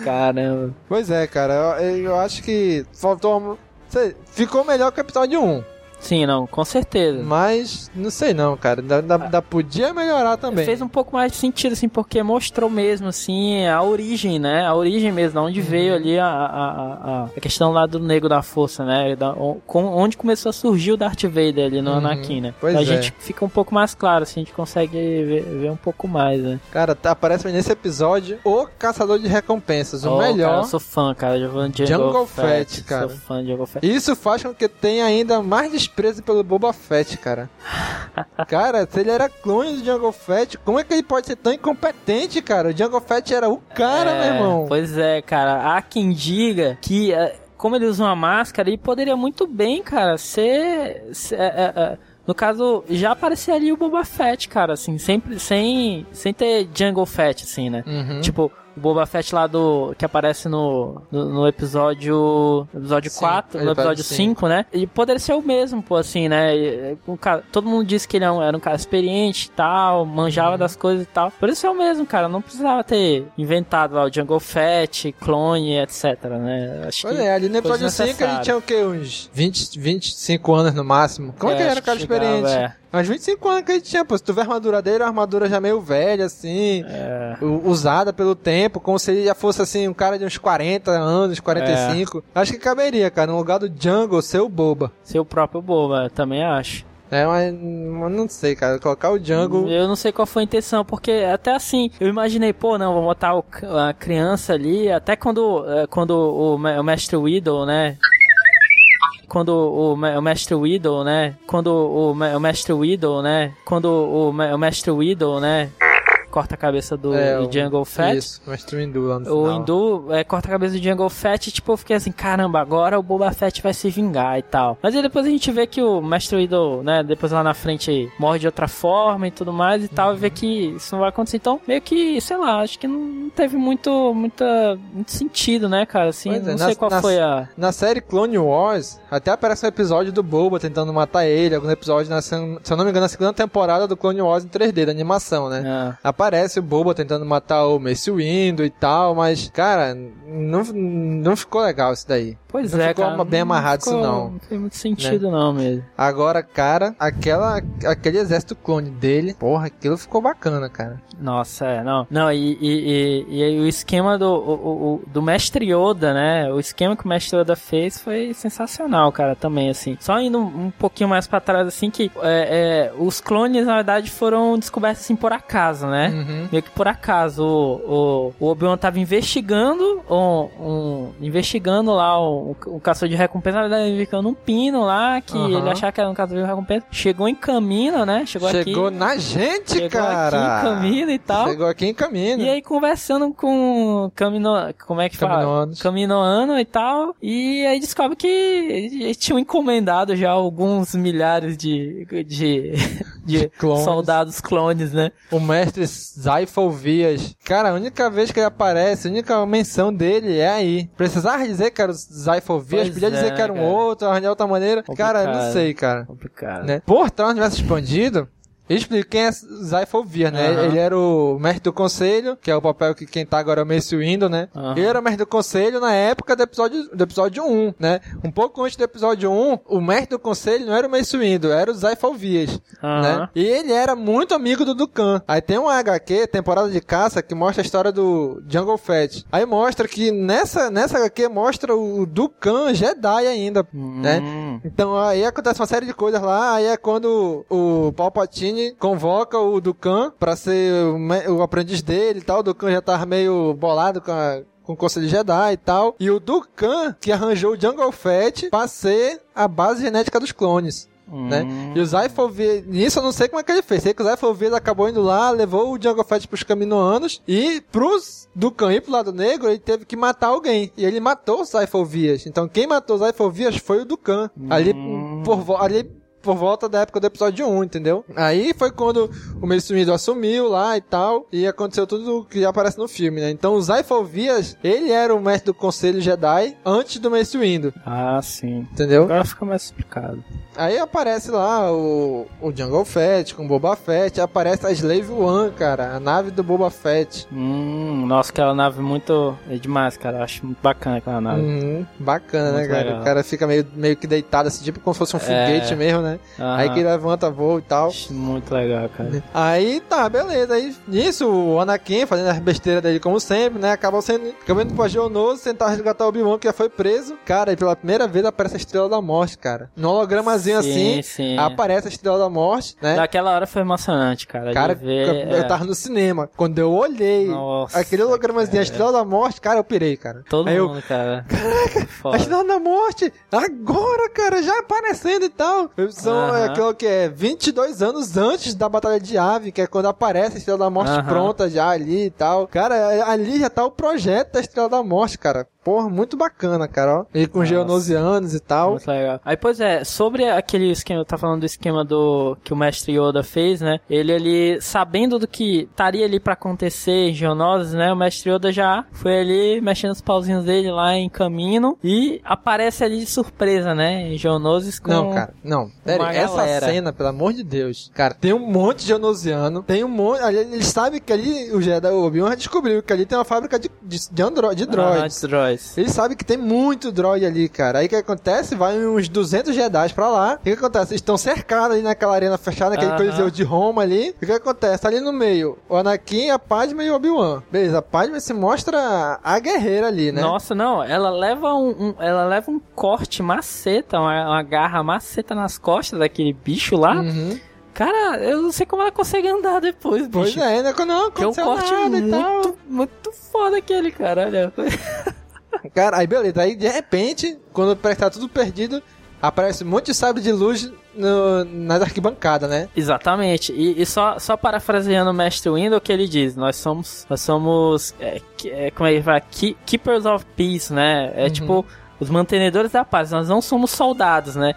C: Caramba.
B: Pois é, cara, eu, eu acho que faltou. Ficou melhor que o episódio 1.
C: Sim, não, com certeza.
B: Mas não sei não, cara. Da, da, da podia melhorar também.
C: Fez um pouco mais de sentido, assim, porque mostrou mesmo, assim, a origem, né? A origem mesmo, de onde veio ali a, a, a, questão lá do Nego da Força, né? Da, onde começou a surgir o Darth Vader ali no
B: Uhum.
C: Anakin, né?
B: Pois
C: a
B: é.
C: gente fica um pouco mais claro, assim, a gente consegue ver, ver um pouco mais, né?
B: Cara, tá, aparece nesse episódio o Caçador de Recompensas, o
C: Oh,
B: melhor.
C: Cara, eu sou fã, cara, de Jungle,
B: Jungle
C: Fett,
B: Fett, cara.
C: Sou fã de Jungle Fett.
B: Isso faz com que tenha ainda mais desprezo pelo Boba Fett, cara. cara, se ele era clone do Jungle Fett, como é que ele pode ser tão incompetente, cara? O Jungle Fett era o cara,
C: É,
B: meu irmão.
C: Pois é, cara. Há quem diga que, eh, como ele usa uma máscara, ele poderia muito bem, cara, ser. ser, eh, eh, no caso, já aparecia ali o Boba Fett, cara, assim, sempre sem, sem ter Jungle Fett, assim, né?
B: Uhum.
C: Tipo, o Boba Fett lá do. que aparece no, no, no episódio. episódio
B: Sim,
C: 4, no
B: ele
C: episódio
B: aparece,
C: 5, né? E poderia ser o mesmo, pô, assim, né? Um cara- todo mundo disse que ele era um, era um cara experiente e tal, manjava
B: Uhum.
C: das coisas e tal. Poderia ser o mesmo, cara. Não precisava ter inventado lá o Jungle Fett, clone, etc, né? Acho
B: Olha,
C: que
B: ali no episódio 5 ele tinha o quê? Uns 20, 25 anos no máximo. Como é, que ele
C: É,
B: era um cara
C: que chegava,
B: experiente?
C: é.
B: Mas 25 anos que ele tinha, pô. Se tu vê a armadura dele, a armadura já meio velha, assim.
C: É.
B: Usada pelo tempo, como se ele já fosse, assim, um cara de uns 40 anos, 45. Acho que caberia, cara, no lugar do Jungle ser o Boba.
C: Ser o próprio Boba, eu também acho.
B: É, mas, mas não sei, cara. Colocar o Jungle.
C: Eu não sei qual foi a intenção, porque até assim, eu imaginei, pô, não, vou botar o- a criança ali, até quando, eh, quando o, o Mestre Widow, né? Quando o, o Mestre Widow, né? Quando o, o Mestre Widow, né? Quando o, o Mestre Widow, né? Corta a cabeça do,
B: É,
C: do
B: o-
C: Jungle Fett.
B: Isso, mestre o Hindu lá no
C: O
B: final.
C: Hindu é, corta a cabeça do Jungle Fett e tipo, eu fiquei assim, caramba, agora o Boba Fett vai se vingar e tal. Mas aí depois a gente vê que o Mestre Widow, né, depois lá na frente morre de outra forma e tudo mais e tal, e vê que isso não vai acontecer. Então, meio que, sei lá, acho que não teve muito, muita, muito sentido, né, cara, assim,
B: Pois é,
C: não
B: na-
C: sei qual
B: na-
C: foi a...
B: Na série Clone Wars, até aparece um episódio do Boba tentando matar ele, algum episódio, na, se eu não me engano, na segunda temporada do Clone Wars em 3D, da animação, né?
C: Ah.
B: Aparece o Boba tentando matar o Mace Windu e tal, mas, cara, não, não ficou legal isso daí.
C: Pois
B: não
C: é,
B: ficou
C: cara,
B: bem amarrado
C: ficou-
B: isso não.
C: Não fez muito sentido não mesmo.
B: Agora, cara, aquela, aquele exército clone dele, porra, aquilo ficou bacana, cara.
C: Nossa, é, não. Não, e, e, e, e aí o esquema do, o, o- do Mestre Yoda, né? O esquema que o Mestre Yoda fez foi sensacional, cara, também, assim. Só indo um, um pouquinho mais pra trás, assim, que é, é, os clones, na verdade, foram descobertos, assim, por acaso, né?
B: Uhum.
C: Meio que por acaso. O, o, o Obi-Wan tava investigando, um, um- investigando lá o, o caçador de recompensa, verdade, investigando um pino lá, que
B: Aham.
C: ele achava que era um caçador de recompensa. Chegou em caminho, né? Chegou,
B: Chegou
C: aqui.
B: na gente,
C: Chegou
B: cara!
C: aqui em Camino e tal.
B: Chegou aqui em Camino.
C: E aí conversando com Camino, como é que fala?
B: Caminoanos.
C: Caminoano e tal. E aí descobre que eles tinham encomendado já alguns milhares de, de, de
B: clones.
C: soldados clones, né?
B: O mestre Zyphal Vias. Cara, a única vez que ele aparece, a única menção dele é aí. Precisava dizer que era o Zyphal Vias,
C: Pois
B: podia
C: é,
B: dizer que era um
C: cara.
B: outro, arranjar outra maneira. Cara, eu não
C: Complicado.
B: sei, cara.
C: Complicado.
B: Né? Por trás universo expandido, eu explico quem é Vias, né?
C: Aham.
B: Ele era o mestre do conselho, que é o papel que quem tá agora é o Mace Windu, né?
C: Aham.
B: Ele era o mestre do conselho na época do episódio, do episódio 1, né? Um pouco antes do episódio 1, o mestre do conselho não era o Mace Windu, era o Zyphal Vias,
C: Aham.
B: né? E ele era muito amigo do Dukan. Aí tem um HQ, temporada de caça, que mostra a história do Jungle Fett. Aí mostra que nessa, nessa HQ mostra o Dukan Jedi ainda, né?
C: Hum.
B: Então aí acontece uma série de coisas lá, aí é quando o Palpatine convoca o Dukan pra ser o, aprendiz dele e tal, o Dukan já tava meio bolado com a com o Conselho Jedi e tal. E o Dukan que arranjou o Jungle Fett pra ser a base genética dos clones. Né?
C: Hum.
B: E o Zyphal Vias, nisso eu não sei como é que ele fez. Sei que o Zyphal Vias acabou indo lá, levou o Jungle Fett pros caminoanos e pros Dukan ir pro lado negro, ele teve que matar alguém. E ele matou o Zyphal Vias. Então quem matou o Zyphal Vias foi o Dukan. Ali, por, ali por volta da época do episódio 1, entendeu? Aí foi quando o Mace Windu assumiu lá e tal, e aconteceu tudo que aparece no filme, né? Então o Zyphal Vias, ele era o mestre do Conselho Jedi antes do Mace Windu.
C: Ah, sim.
B: Entendeu?
C: Agora fica mais explicado.
B: Aí aparece lá o, o Jungle Fett com Boba Fett, aparece a Slave One, cara, a nave do Boba Fett.
C: Hum, nossa, aquela nave muito. É demais, cara. Eu acho muito bacana aquela nave.
B: Uhum, bacana,
C: Muito
B: né, cara?
C: legal.
B: O cara fica meio, meio que deitado, assim, tipo como se fosse um foguete
C: É.
B: mesmo, né?
C: Aham.
B: Aí que levanta voo e tal.
C: Muito legal, cara.
B: Aí tá, beleza. Aí nisso, o Anakin, fazendo as besteiras dele como sempre, né? Acabou sendo. Acabou indo pra Geonoso tentar resgatar o Obi-Wan, que já foi preso. Cara, e pela primeira vez aparece a Estrela da Morte, cara. No hologramazinho
C: Sim,
B: assim,
C: sim.
B: aparece a Estrela da Morte, né?
C: Naquela hora foi emocionante, cara.
B: Cara,
C: ver,
B: eu
C: é.
B: tava no cinema. Quando eu olhei
C: Nossa,
B: aquele hologramazinho, a Estrela da Morte, cara, eu pirei, cara.
C: Todo
B: Aí eu,
C: mundo, cara.
B: A
C: Foda.
B: Estrela da Morte! Agora, cara, já aparecendo e tal. São é,
C: Aham.
B: aquilo que é 22 anos antes da Batalha de Ave, que é quando aparece a Estrela da Morte pronta já ali e tal. Cara, é- ali já tá o projeto da Estrela da Morte, cara. Porra, muito bacana, cara, ó. Ele com geonosianos e tal.
C: Muito legal. Aí, pois é, sobre aquele esquema, tá falando do esquema do que o mestre Yoda fez, né? Ele ali, sabendo do que estaria ali pra acontecer em Geonosis, né? O mestre Yoda já foi ali mexendo os pauzinhos dele lá em caminho e aparece ali de surpresa, né? Em Geonosis com
B: Não, cara, não. Pera,
C: uma
B: essa
C: galera.
B: cena, pelo amor de Deus. Cara, tem um monte de genosiano, tem um monte. ali, Eles sabem que ali, o Jedi, o Obi-Wan descobriu que ali tem uma fábrica de, de, de, andro, de
C: Ah,
B: droids.
C: de droids.
B: Ele sabe que tem muito droid ali, cara. Aí o que acontece? Vai uns 200 Jedi pra lá. O que acontece? Eles estão cercados ali naquela arena fechada, naquele
C: Aham.
B: coliseu de Roma ali. O que acontece? Ali no meio, o Anakin, a Padme e o Obi-Wan. Beleza, a Padme se mostra a guerreira ali, né?
C: Nossa, não, ela leva um, um- ela leva um corte maceta, uma, uma garra maceta nas costas daquele bicho lá.
B: Uhum.
C: Cara, eu não sei como ela consegue andar depois, bicho.
B: Pois é, né? Não,
C: Que é um
B: aconteceu
C: corte muito, muito foda aquele, cara. Olha.
B: Cara, aí beleza. Aí de repente, quando tá tudo perdido, aparece um monte de sabre de luz no, nas arquibancadas, né?
C: Exatamente. E, e só, só parafraseando o mestre Window que ele diz, nós somos, nós somos, é, é, como é que fala? Ke- Keepers of Peace, né? É
B: Uhum.
C: tipo os mantenedores da paz. Nós não somos soldados, né?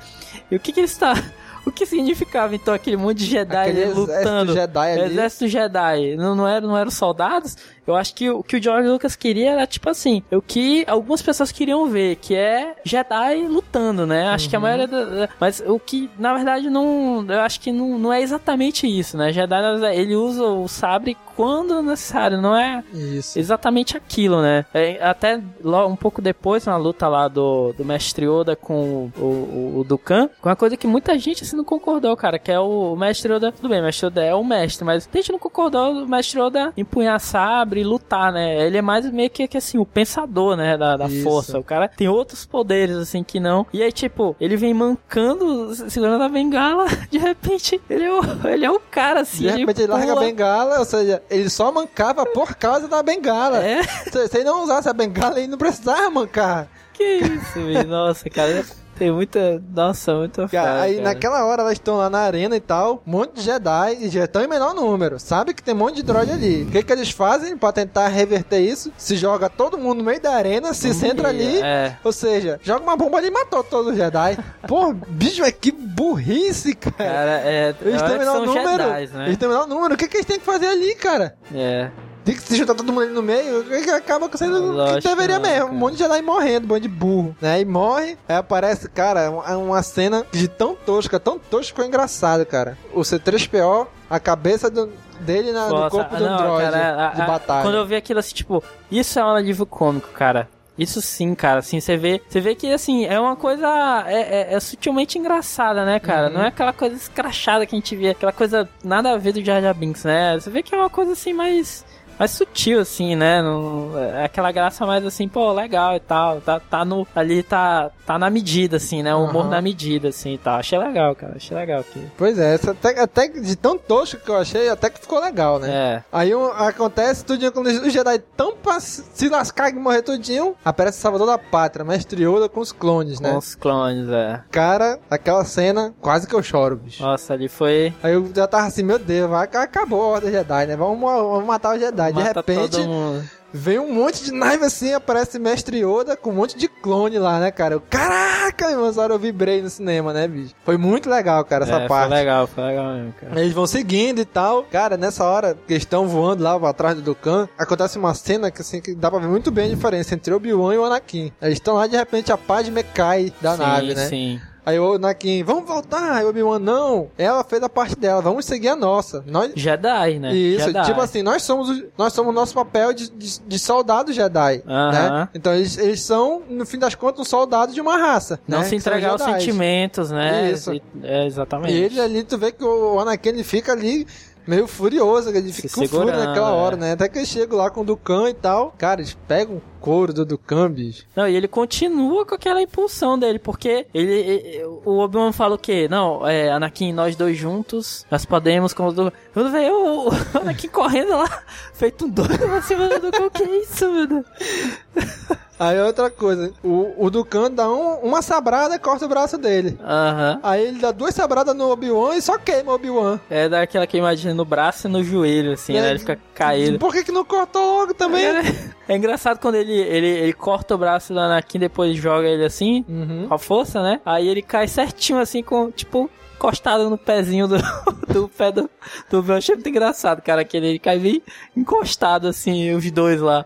C: E o que que ele está O que significava então aquele monte de Jedi
B: Aquele
C: ali
B: exército
C: lutando?
B: Jedi ali.
C: Exército Jedi. Não, não, eram, não eram soldados? Eu acho que o que o George Lucas queria era tipo assim, o que algumas pessoas queriam ver, que é Jedi lutando, né? Acho que a
B: Uhum.
C: maioria da, mas o que na verdade não, eu acho que não, não é exatamente isso, né? Jedi ele usa o sabre quando necessário, não é
B: Isso.
C: exatamente aquilo, né? É, até logo, um pouco depois na luta lá do, do Mestre Yoda com o, o, o Dukan, com uma coisa que muita gente assim não concordou, cara, que é o, o Mestre Yoda, tudo bem, o Mestre Yoda é o mestre, mas a gente não concordou do Mestre Yoda empunhar sabre e lutar, né? Ele é mais meio que, que assim, o pensador, né, da, da força. O cara tem outros poderes, assim, que não. E aí, tipo, ele vem mancando, segurando a bengala, de repente, ele é o, ele é o cara, assim,
B: De repente ele larga a bengala, ou seja, ele só mancava por causa da bengala.
C: É?
B: Se, se ele não usasse a bengala, ele não precisava mancar.
C: Que isso, velho? Nossa, cara. Tem muita. Nossa, muita
B: Cara, aí
C: cara.
B: naquela hora elas estão lá na arena e tal, um monte de Jedi e já estão em menor número. Sabe que tem um monte de droid ali. O que, que eles fazem pra tentar reverter isso? Se joga todo mundo no meio da arena, se centra ali.
C: É.
B: Ou seja, joga uma bomba ali e matou todos os Jedi. Pô, bicho, é que burrice, cara.
C: Cara, é.
B: Eles têm
C: que
B: menor número.
C: Jedis, né?
B: Eles têm menor número. O que, que eles têm que fazer ali, cara?
C: É.
B: Tem que se juntar todo mundo ali no meio, acaba sendo o que deveria
C: não,
B: mesmo.
C: cara.
B: Um monte de Jedi morrendo, um monte de burro, né? E morre, aí aparece, cara, uma, uma cena de tão tosca, tão tosca, ficou engraçado, cara. O C3PO, a cabeça do- dele na- no corpo do
C: não,
B: droid
C: cara, a-
B: de
C: a-
B: batalha.
C: Quando eu vi aquilo assim, tipo, isso é um alívio cômico, cara. Isso sim, cara, assim, você vê, você vê que, assim, é uma coisa, é, é- é sutilmente engraçada, né, cara?
B: Uhum.
C: Não é aquela coisa escrachada que a gente vê, aquela coisa nada a ver do Jar Jar Binks, né? Você vê que é uma coisa, assim, mais, mais sutil, assim, né? Não, é aquela graça mais, assim, pô, legal e tal, tá, tá no, ali, tá, tá na medida, assim, né? O humor
B: Aham.
C: na medida, assim, e tal. Achei legal, cara, achei legal aqui.
B: Pois é, essa até, até de tão tosco que eu achei, até que ficou legal, né?
C: É.
B: Aí um- acontece tudinho quando os Jedi tão pra se se lascar e morrer tudinho, aparece o Salvador da Pátria, Mestre Yoda com os clones, né?
C: Com os clones, é.
B: Cara, aquela cena, quase que eu choro, bicho.
C: Nossa, ali foi...
B: Aí eu já tava assim, meu Deus, vai, acabou a Ordem Jedi, né? Vamos, vamos matar o Jedi. De
C: Mata
B: repente, vem um monte de nave assim, aparece Mestre Yoda com um monte de clone lá, né, cara? Eu, Caraca, hora eu vibrei no cinema, né, bicho? Foi muito legal, cara, essa
C: é,
B: parte.
C: Foi legal, foi legal mesmo, cara.
B: Eles vão seguindo e tal. Cara, nessa hora que eles estão voando lá atrás do Dukan, acontece uma cena que assim que dá pra ver muito bem a diferença entre o Obi-Wan e o Anakin. Eles estão lá de repente a Padme cai da
C: sim,
B: nave, né?
C: Sim.
B: Aí o Anakin, vamos voltar. Aí o Obi-Wan, não. Ela fez a parte dela, vamos seguir a nossa. Nós...
C: Jedi, né?
B: Isso,
C: Jedi.
B: tipo assim, nós somos, o- nós somos o nosso papel de, de, de soldado Jedi,
C: Aham.
B: né? Então eles, eles são, no fim das contas, um soldado de uma raça.
C: Não
B: né?
C: se entregar aos sentimentos, né?
B: Isso.
C: E- É, exatamente.
B: E ele ali, tu vê que o Anakin ele fica ali meio furioso, ele fica com fúria naquela hora,
C: é.
B: né? Até que eles chegam lá com o Dukan e tal. Cara, eles pegam couro do bicho.
C: Não, e ele continua com aquela impulsão dele, porque ele, ele- o Obi-Wan fala o quê? Não, é, Anakin, nós dois juntos, nós podemos, como do... Quando vê o, o Anakin correndo lá, feito um doido pra cima do Dukan, o que é isso, meu Deus?
B: Aí outra coisa, o, o Dukan dá um- uma sabrada e corta o braço dele.
C: Aham.
B: Aí ele dá duas sabradas no Obi-Wan e só queima o Obi-Wan.
C: É daquela queimadinha no braço e no joelho, assim,
B: É,
C: né? Ele fica caído.
B: Por que que não cortou logo também?
C: É engraçado quando ele, ele, ele corta o braço do Anakin depois joga ele assim,
B: Uhum.
C: com a força, né? Aí ele cai certinho assim, com, tipo, encostado no pezinho do, do pé do, do Eu achei muito engraçado, cara, que ele, ele cai bem encostado assim, os dois lá,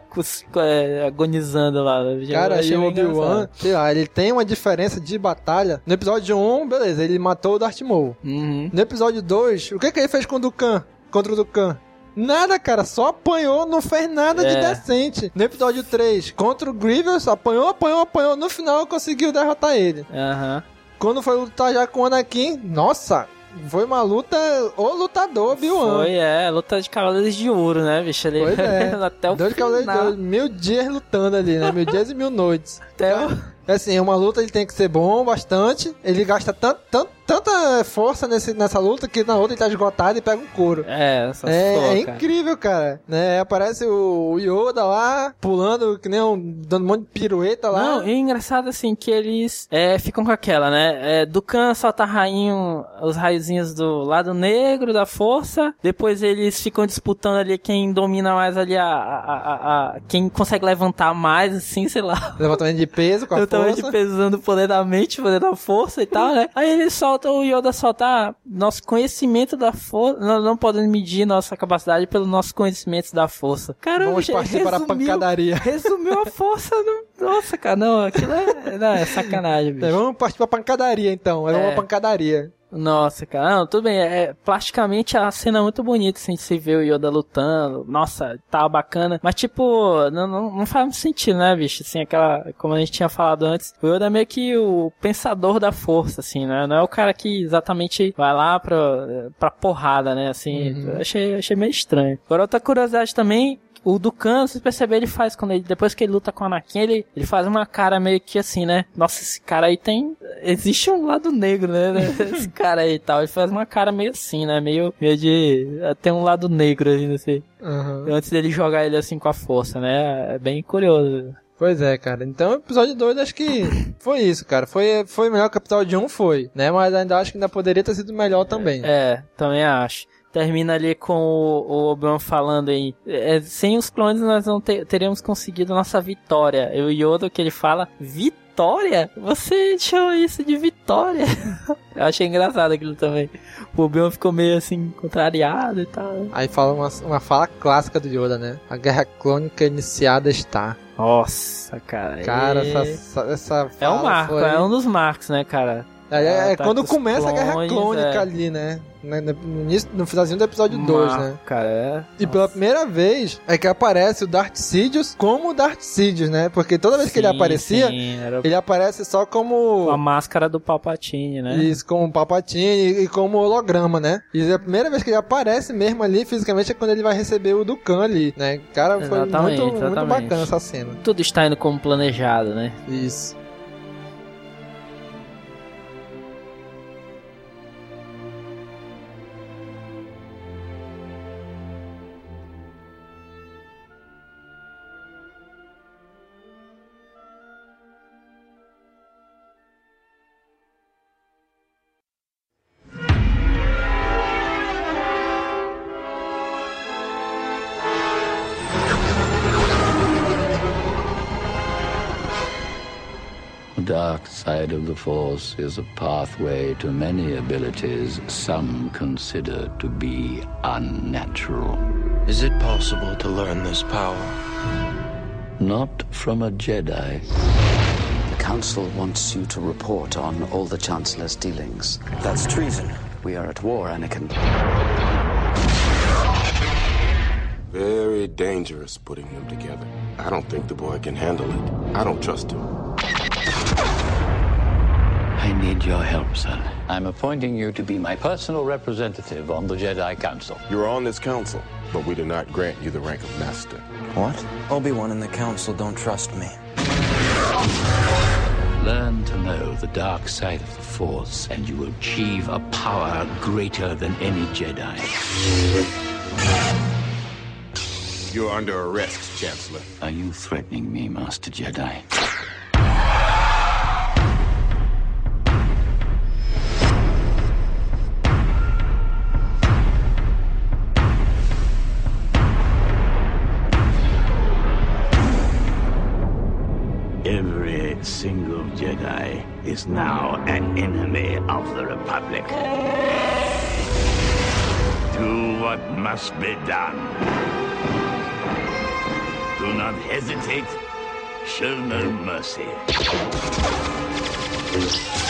C: é, agonizando lá.
B: Cara,
C: achei
B: o Obi-Wan, sei lá, ele tem uma diferença de batalha. No episódio 1, beleza, ele matou o Darth Maul.
C: Uhum.
B: No episódio 2, o que que ele fez com o Dukan? Contra o Dukan? Nada, cara, só apanhou, não fez nada de
C: É.
B: decente. No episódio 3, contra o Grievous, apanhou, apanhou, apanhou. No final, conseguiu derrotar ele.
C: Aham.
B: Quando foi lutar já com o Anakin, nossa, foi uma luta, o lutador, Obi-Wan.
C: Foi, é, luta de cavaleiros de ouro, né, bicho? Ele,
B: Pois é.
C: até o
B: de cavaleiro de
C: final.
B: ouro, mil dias lutando ali, né? Mil dias e mil noites.
C: Até o...
B: É assim, uma luta ele tem que ser bom bastante. Ele gasta tanto, tanto, tanta força nesse, nessa luta que na outra ele tá esgotado e pega um couro.
C: É, essa
B: É, é incrível, cara. Né? Aparece o Yoda lá, pulando, que nem um, dando um monte de pirueta lá.
C: Não, e é engraçado assim que eles é, ficam com aquela, né? É, Dukan solta rainho, os raiozinhos do lado negro da força. Depois eles ficam disputando ali quem domina mais ali a. a, a, a- quem consegue levantar mais, assim, sei lá.
B: Levantamento de peso com a força.
C: de peso usando o poder da mente, o poder da força e tal, né? Aí eles soltam, o Yoda solta ah, nosso conhecimento da força. Nós não podemos medir nossa capacidade pelo nosso conhecimento da força. Caramba,
B: Vamos partir para a pancadaria.
C: Resumiu a força no... Nossa, cara, não, aquilo é, não, é sacanagem, bicho.
B: É, vamos partir pra pancadaria então. É,
C: É.
B: uma pancadaria.
C: Nossa, cara, não, tudo bem. É, plasticamente a cena é muito bonita, assim, de se ver o Yoda lutando. Nossa, tá bacana. Mas, tipo, não, não, não faz muito sentido, né, bicho? Assim, aquela. Como a gente tinha falado antes, o Yoda é meio que o pensador da força, assim, né? Não é o cara que exatamente vai lá pra, pra porrada, né? Assim,
B: Uhum.
C: achei, achei meio estranho. Agora, outra curiosidade também. O Dukan, se perceber, ele faz quando ele, depois que ele luta com o Anakin, ele, ele faz uma cara meio que assim, né? Nossa, esse cara aí tem. Existe um lado negro, né? Esse cara aí e tal. Ele faz uma cara meio assim, né? Meio, meio de. Tem um lado negro ali, assim.
B: Uhum.
C: Antes dele jogar ele assim com a força, né? É bem curioso.
B: Pois é, cara. Então, episódio 2 acho que foi isso, cara. Foi, foi melhor que o episódio 1, um, foi, né? Mas ainda acho que ainda poderia ter sido melhor também.
C: É, também acho. Termina ali com o, o Obi-Wan falando aí. é, sem os clones nós não te- teríamos conseguido nossa vitória. E o Yoda que ele fala, vitória? Você chama isso de vitória? Eu achei engraçado aquilo também. O Obi-Wan ficou meio assim, contrariado e tal.
B: Aí fala uma, uma fala clássica do Yoda, né? A guerra clônica iniciada está.
C: Nossa, cara.
B: Cara,
C: e-
B: essa, essa, essa
C: É um
B: fala
C: marco,
B: foi-
C: é um dos marcos, né, cara?
B: É, é,
C: tá
B: quando
C: com os
B: começa a guerra
C: clones,
B: clônica
C: é.
B: ali, né? No, início- no finalzinho do episódio 2,
C: Marco,
B: né?
C: Cara, é.
B: E pela primeira vez é que aparece o Darth Sidious como Darth Sidious, né? Porque toda vez que ele
C: Sim,
B: aparecia,
C: sim, era
B: ele aparece só como...
C: com a máscara do Palpatine, né?
B: Isso, como Palpatine e como holograma, né? E a primeira vez que ele aparece mesmo ali, fisicamente, é quando ele vai receber o Dukan ali, né? Cara, foi
C: Exatamente,
B: muito, muito bacana essa cena.
C: Tudo está indo como planejado, né?
B: Isso.
M: Of the Force is a pathway to many abilities some consider to be unnatural.
K: Is it possible to learn this power?
M: Not from a Jedi.
I: The Council wants you to report on all the Chancellor's dealings.
K: That's treason.
I: We are at war, Anakin.
D: Very dangerous putting them together. I don't think the boy can handle it. I don't trust him.
M: I need your help, son. I'm appointing you to be my personal representative on the Jedi Council.
D: You're on this council, but we do not grant you the rank of master.
K: What? Obi-Wan and the Council don't trust me.
M: Learn to know the dark side of the Force, and you will achieve a power greater than any Jedi.
D: You're under arrest, Chancellor.
M: Are you threatening me, Master Jedi? Single Jedi is now an enemy of the Republic. Do what must be done. Do not hesitate. Show no mercy.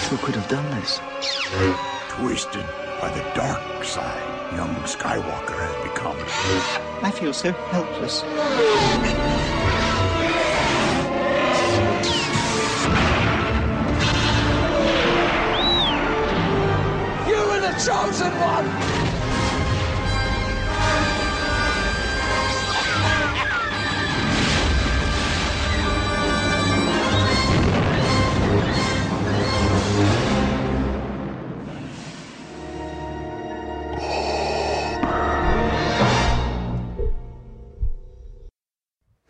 I: Who could have done this?
J: Twisted by the dark side, young Skywalker has become.
N: I feel so helpless.
O: One!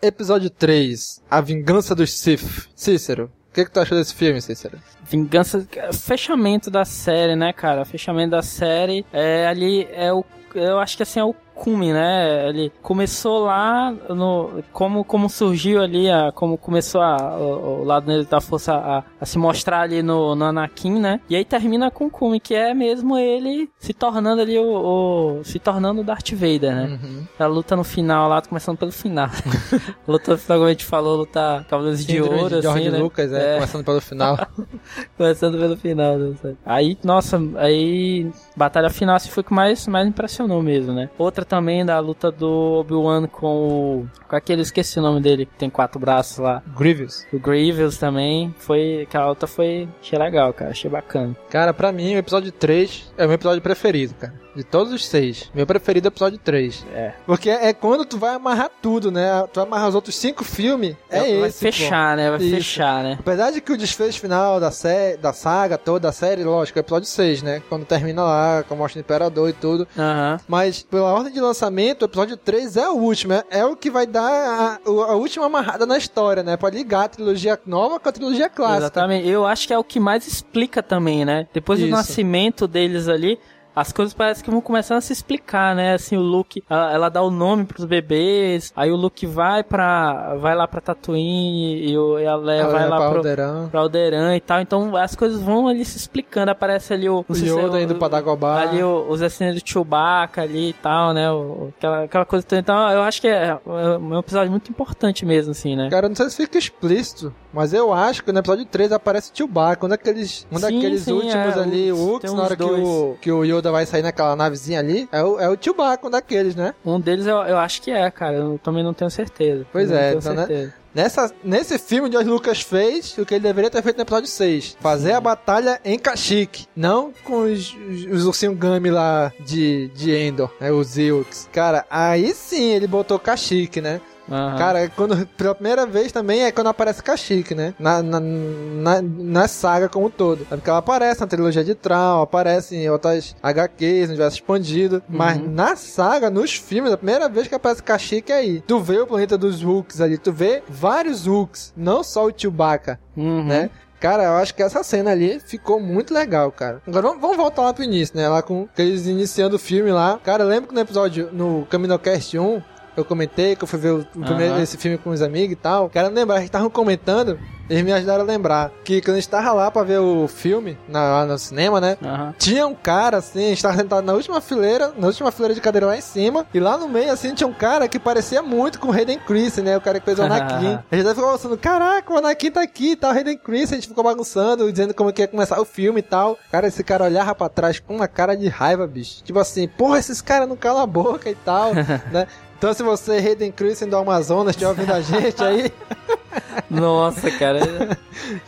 B: Episódio 3 A Vingança dos Sith. Cícero, que, que tu achou desse filme, Cícero?
C: Vingança, fechamento da série, né, cara? Fechamento da série. É, ali é o. Eu acho que assim é o cume, né? Ele começou lá no como como surgiu ali, a, como começou a, o, o lado dele da força a, a, se mostrar ali no, no Anakin, né? E aí termina com o cume, que é mesmo ele se tornando ali o, o se tornando o Darth Vader, né?
B: Uhum.
C: A luta no final lá, começando pelo final. luta no final, como a gente falou, luta Cavaleiros de Ouro,
B: de George
C: assim, né?
B: Lucas, é, começando pelo final.
C: começando pelo final. né? Aí, nossa, aí batalha final assim, foi o que mais, mais impressionou mesmo, né? Outra também da luta do Obi-Wan com o. Com aquele, esqueci o nome dele, que tem quatro braços lá.
B: Grievous.
C: O Grievous também. Foi. Aquela luta foi. Achei legal, cara. Achei bacana.
B: Cara, pra mim, o episódio 3 é o meu episódio preferido, cara. De todos os seis. Meu preferido é o episódio 3.
C: É.
B: Porque é quando tu vai amarrar tudo, né? Tu vai amarrar os outros cinco filmes. É,
C: vai
B: esse.
C: fechar,
B: pô.
C: né? Vai
B: Isso.
C: fechar, né?
B: Apesar de que o desfecho final da, sé da saga toda, da série, lógico, é o episódio 6, né? Quando termina lá, com a morte do Imperador e tudo.
C: Aham.
B: Mas, pela ordem de lançamento, o episódio 3 é o último. é- É o que vai dar a, a última amarrada na história, né? Pode ligar a trilogia nova com a trilogia clássica.
C: Exatamente. Eu acho que é o que mais explica também, né? Depois do
B: Isso.
C: nascimento deles ali, as coisas parecem que vão começando a se explicar, né? Assim, o Luke, ela, ela dá o nome pros bebês, aí o Luke vai pra, vai lá pra Tatooine e, o, e a Leia
B: Ela
C: vai lá
B: pra
C: pro,
B: Alderaan.
C: pra Alderan e tal. Então as coisas vão ali se explicando. Aparece ali o...
B: O
C: é
B: Yoda indo pra Dagobah.
C: Ali o- os assinantes do Chewbacca ali e tal, né? O- aquela, aquela coisa toda. Então eu acho que é, é um episódio muito importante mesmo, assim, né?
B: Cara, não sei se fica explícito, mas eu acho que no episódio 3 aparece Chewbacca, um daqueles, um
C: Sim,
B: daqueles
C: sim,
B: últimos
C: é,
B: ali, o Ux, na hora que o, que o Yoda vai sair naquela navezinha ali, é o, é o Chewbacca, um daqueles, né?
C: Um deles eu, eu acho que é, cara. Eu também não tenho certeza.
B: Pois é, então, né?
C: certeza.
B: Nessa, nesse filme, George Lucas fez o que ele deveria ter feito no episódio 6. Fazer a batalha em Kashyyyk. Não com os, os, os ursinhos Gummy lá de, de Endor, né? Os Ewoks. Cara, aí sim ele botou Kashyyyk, né?
C: Aham.
B: Cara, quando, pela primeira vez também é quando aparece Kashyyyk, né? Na, na, na, na saga como um todo. É porque ela aparece na trilogia de Traum, aparece em outras HQs, no universo expandido. Mas na saga, nos filmes, a primeira vez que aparece Kashyyyk é aí. Tu vê o planeta dos Hulks ali, tu vê vários Hulks, não só o Chewbacca,
C: Uhum.
B: né? Cara, eu acho que essa cena ali ficou muito legal, cara. Agora vamos, vamos voltar lá pro início, né? Lá com eles iniciando o filme lá. Cara, eu lembro que no episódio, no Caminocast 1, Eu comentei que eu fui ver o, o primeiro, esse filme com os amigos e tal. Quero lembrar, a gente estavam comentando eles me ajudaram a lembrar que quando a gente tava lá pra ver o filme, na, lá no cinema, né?
C: Aham.
B: Tinha um cara, assim, a gente tava sentado na última fileira, na última fileira de cadeira lá em cima, e lá no meio, assim, tinha um cara que parecia muito com o Hayden Christensen, né? O cara que fez o Anakin. a gente até ficou pensando, caraca, o Anakin tá aqui e tal, o Hayden Christensen, a gente ficou bagunçando, dizendo como que ia começar o filme e tal. Cara, esse cara olhava pra trás com uma cara de raiva, bicho. Tipo assim, porra, esses caras não calam a boca e tal, né? Então, se você, Hayden Christensen do Amazonas, estiver ouvindo a gente aí,
C: Nossa, cara.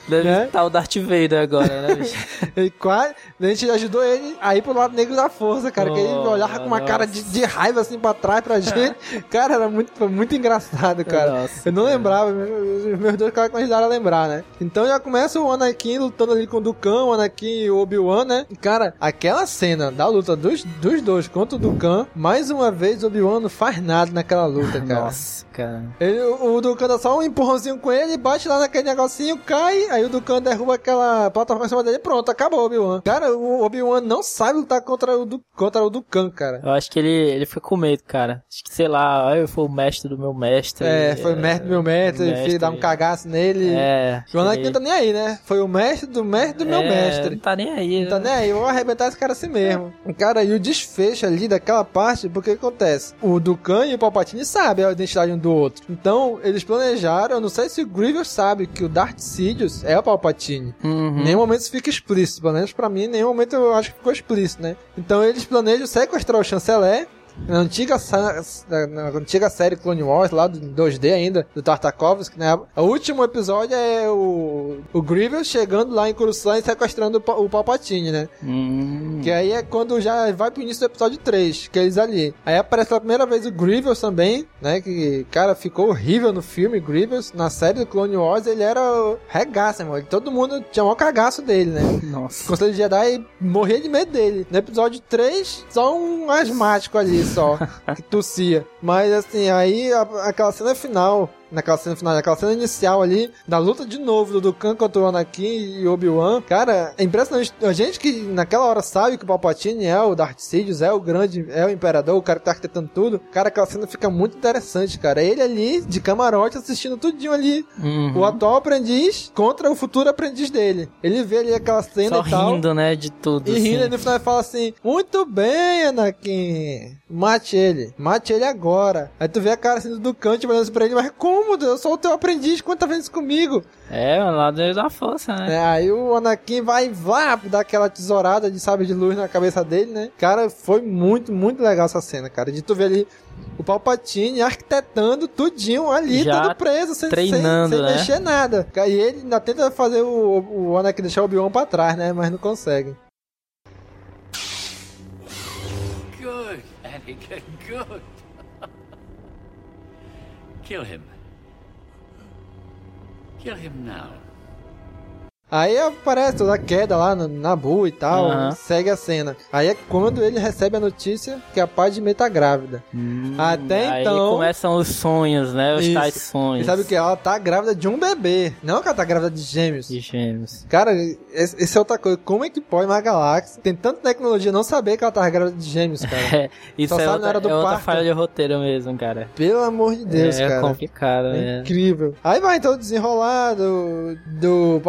C: Deve
B: Né?
C: estar o Darth Vader agora, né, bicho?
B: ele quase, a gente ajudou ele a ir pro lado negro da força, cara. que ele
C: Oh,
B: olhava com uma cara de, de raiva assim pra trás pra gente. cara, era muito, foi muito engraçado, cara.
C: Nossa,
B: eu não lembrava, meus meus dois caras me ajudaram a lembrar, né? Então já começa o Anakin lutando ali com o Dukan, o Anakin e o Obi-Wan, né? E, cara, aquela cena da luta dos, dos dois contra o Dukan, mais uma vez o Obi-Wan não faz nada naquela luta, cara.
C: Nossa, cara.
B: Ele, o o Dukan dá só um empurrãozinho com ele, bate lá naquele negocinho, cai, aí o Dukan derruba aquela plataforma em cima dele, pronto, acabou o Obi-Wan. Cara, o Obi-Wan não sabe lutar contra o, du, contra o Dukan, cara.
C: Eu acho que ele, ele fica com medo, cara. Acho que, sei lá, eu fui o mestre do meu mestre.
B: É, foi o mestre do meu mestre,
C: mestre.
B: filho, dá um cagaço nele.
C: É.
B: O Anakin não tá nem aí, né? Foi o mestre do mestre do meu
C: É,
B: mestre.
C: Não tá nem aí.
B: Não tá
C: né?
B: nem aí, eu vou arrebentar esse cara assim mesmo. Cara, e o desfecho ali daquela parte, porque acontece? O Dukan e o Palpatine sabem a identidade um do outro. Então, eles planejaram, eu não sei se o Grievous sabe que o Darth Sidious é o Palpatine.
C: Uhum.
B: Em nenhum momento isso fica explícito, pelo menos pra mim, em nenhum momento eu acho que ficou explícito, né? Então eles planejam sequestrar o chanceler, na antiga, na antiga série Clone Wars, lá do 2D ainda, do Tartakovsky, né? O último episódio é o, o Grievous chegando lá em Coruscant e sequestrando o, o Palpatine, né?
C: Hum.
B: Que aí é quando já vai pro início do episódio 3, que é eles ali. Aí aparece pela primeira vez o Grievous também, né? Que, cara, ficou horrível no filme, Grievous. Na série do Clone Wars, ele era o regaço, irmão. Todo mundo tinha um cagaço dele, né?
C: Nossa.
B: O Conselho de Jedi morria de medo dele. No episódio 3, só um asmático ali, só, que tossia. Mas assim, aí a- aquela cena final, naquela cena final, naquela cena inicial ali, da luta de novo do Dukan contra o Anakin e Obi-Wan, cara, é impressionante. A gente que naquela hora sabe que o Palpatine é o Darth Sidious, é o grande, é o Imperador, o cara que tá arquitetando tudo, cara, aquela cena fica muito interessante, cara. Ele ali, de camarote, assistindo tudinho ali.
C: Uhum.
B: O atual aprendiz contra o futuro aprendiz dele. Ele vê ali aquela cena
C: Só
B: e tal.
C: rindo, né, de tudo.
B: E
C: assim.
B: rindo, e no final ele fala assim: Muito bem, Anakin. Mate ele. Mate ele agora. Aí tu vê a cara assim do Dukan, tipo, olhando pra ele, mas como, Deus? Eu sou o teu aprendiz, vendo isso comigo?
C: É, lá dentro da força, né?
B: É, aí o Anakin vai, vai dar aquela tesourada de sabre de luz na cabeça dele, né? Cara, foi muito, muito legal essa cena, cara. De tu ver ali o Palpatine arquitetando tudinho ali,
C: Já
B: todo preso, sem,
C: treinando,
B: sem, sem
C: né?
B: mexer nada. E ele ainda tenta fazer o, o Anakin deixar o Obi-Wan pra trás, né? Mas não consegue.
P: Good, Anakin, good. Kill him. Kill him now.
B: Aí aparece toda a queda lá no Nabu e tal,
C: Aham.
B: segue a cena. Aí é quando ele recebe a notícia que a Padme tá grávida. Até
C: Aí
B: então...
C: começam os sonhos, né? Os
B: Isso.
C: tais sonhos.
B: E sabe o que? Ela tá grávida de um bebê. Não que ela tá grávida de gêmeos.
C: De gêmeos.
B: Cara, esse é outra coisa. Como é que pode uma galáxia tem tanta tecnologia não saber que ela tá grávida de gêmeos, cara?
C: É, isso
B: Só
C: é
B: sabe
C: outra,
B: na
C: é outra falha de roteiro mesmo, cara.
B: Pelo amor de Deus,
C: é
B: cara.
C: complicado,
B: É
C: né?
B: incrível. Aí vai então desenrolar do, do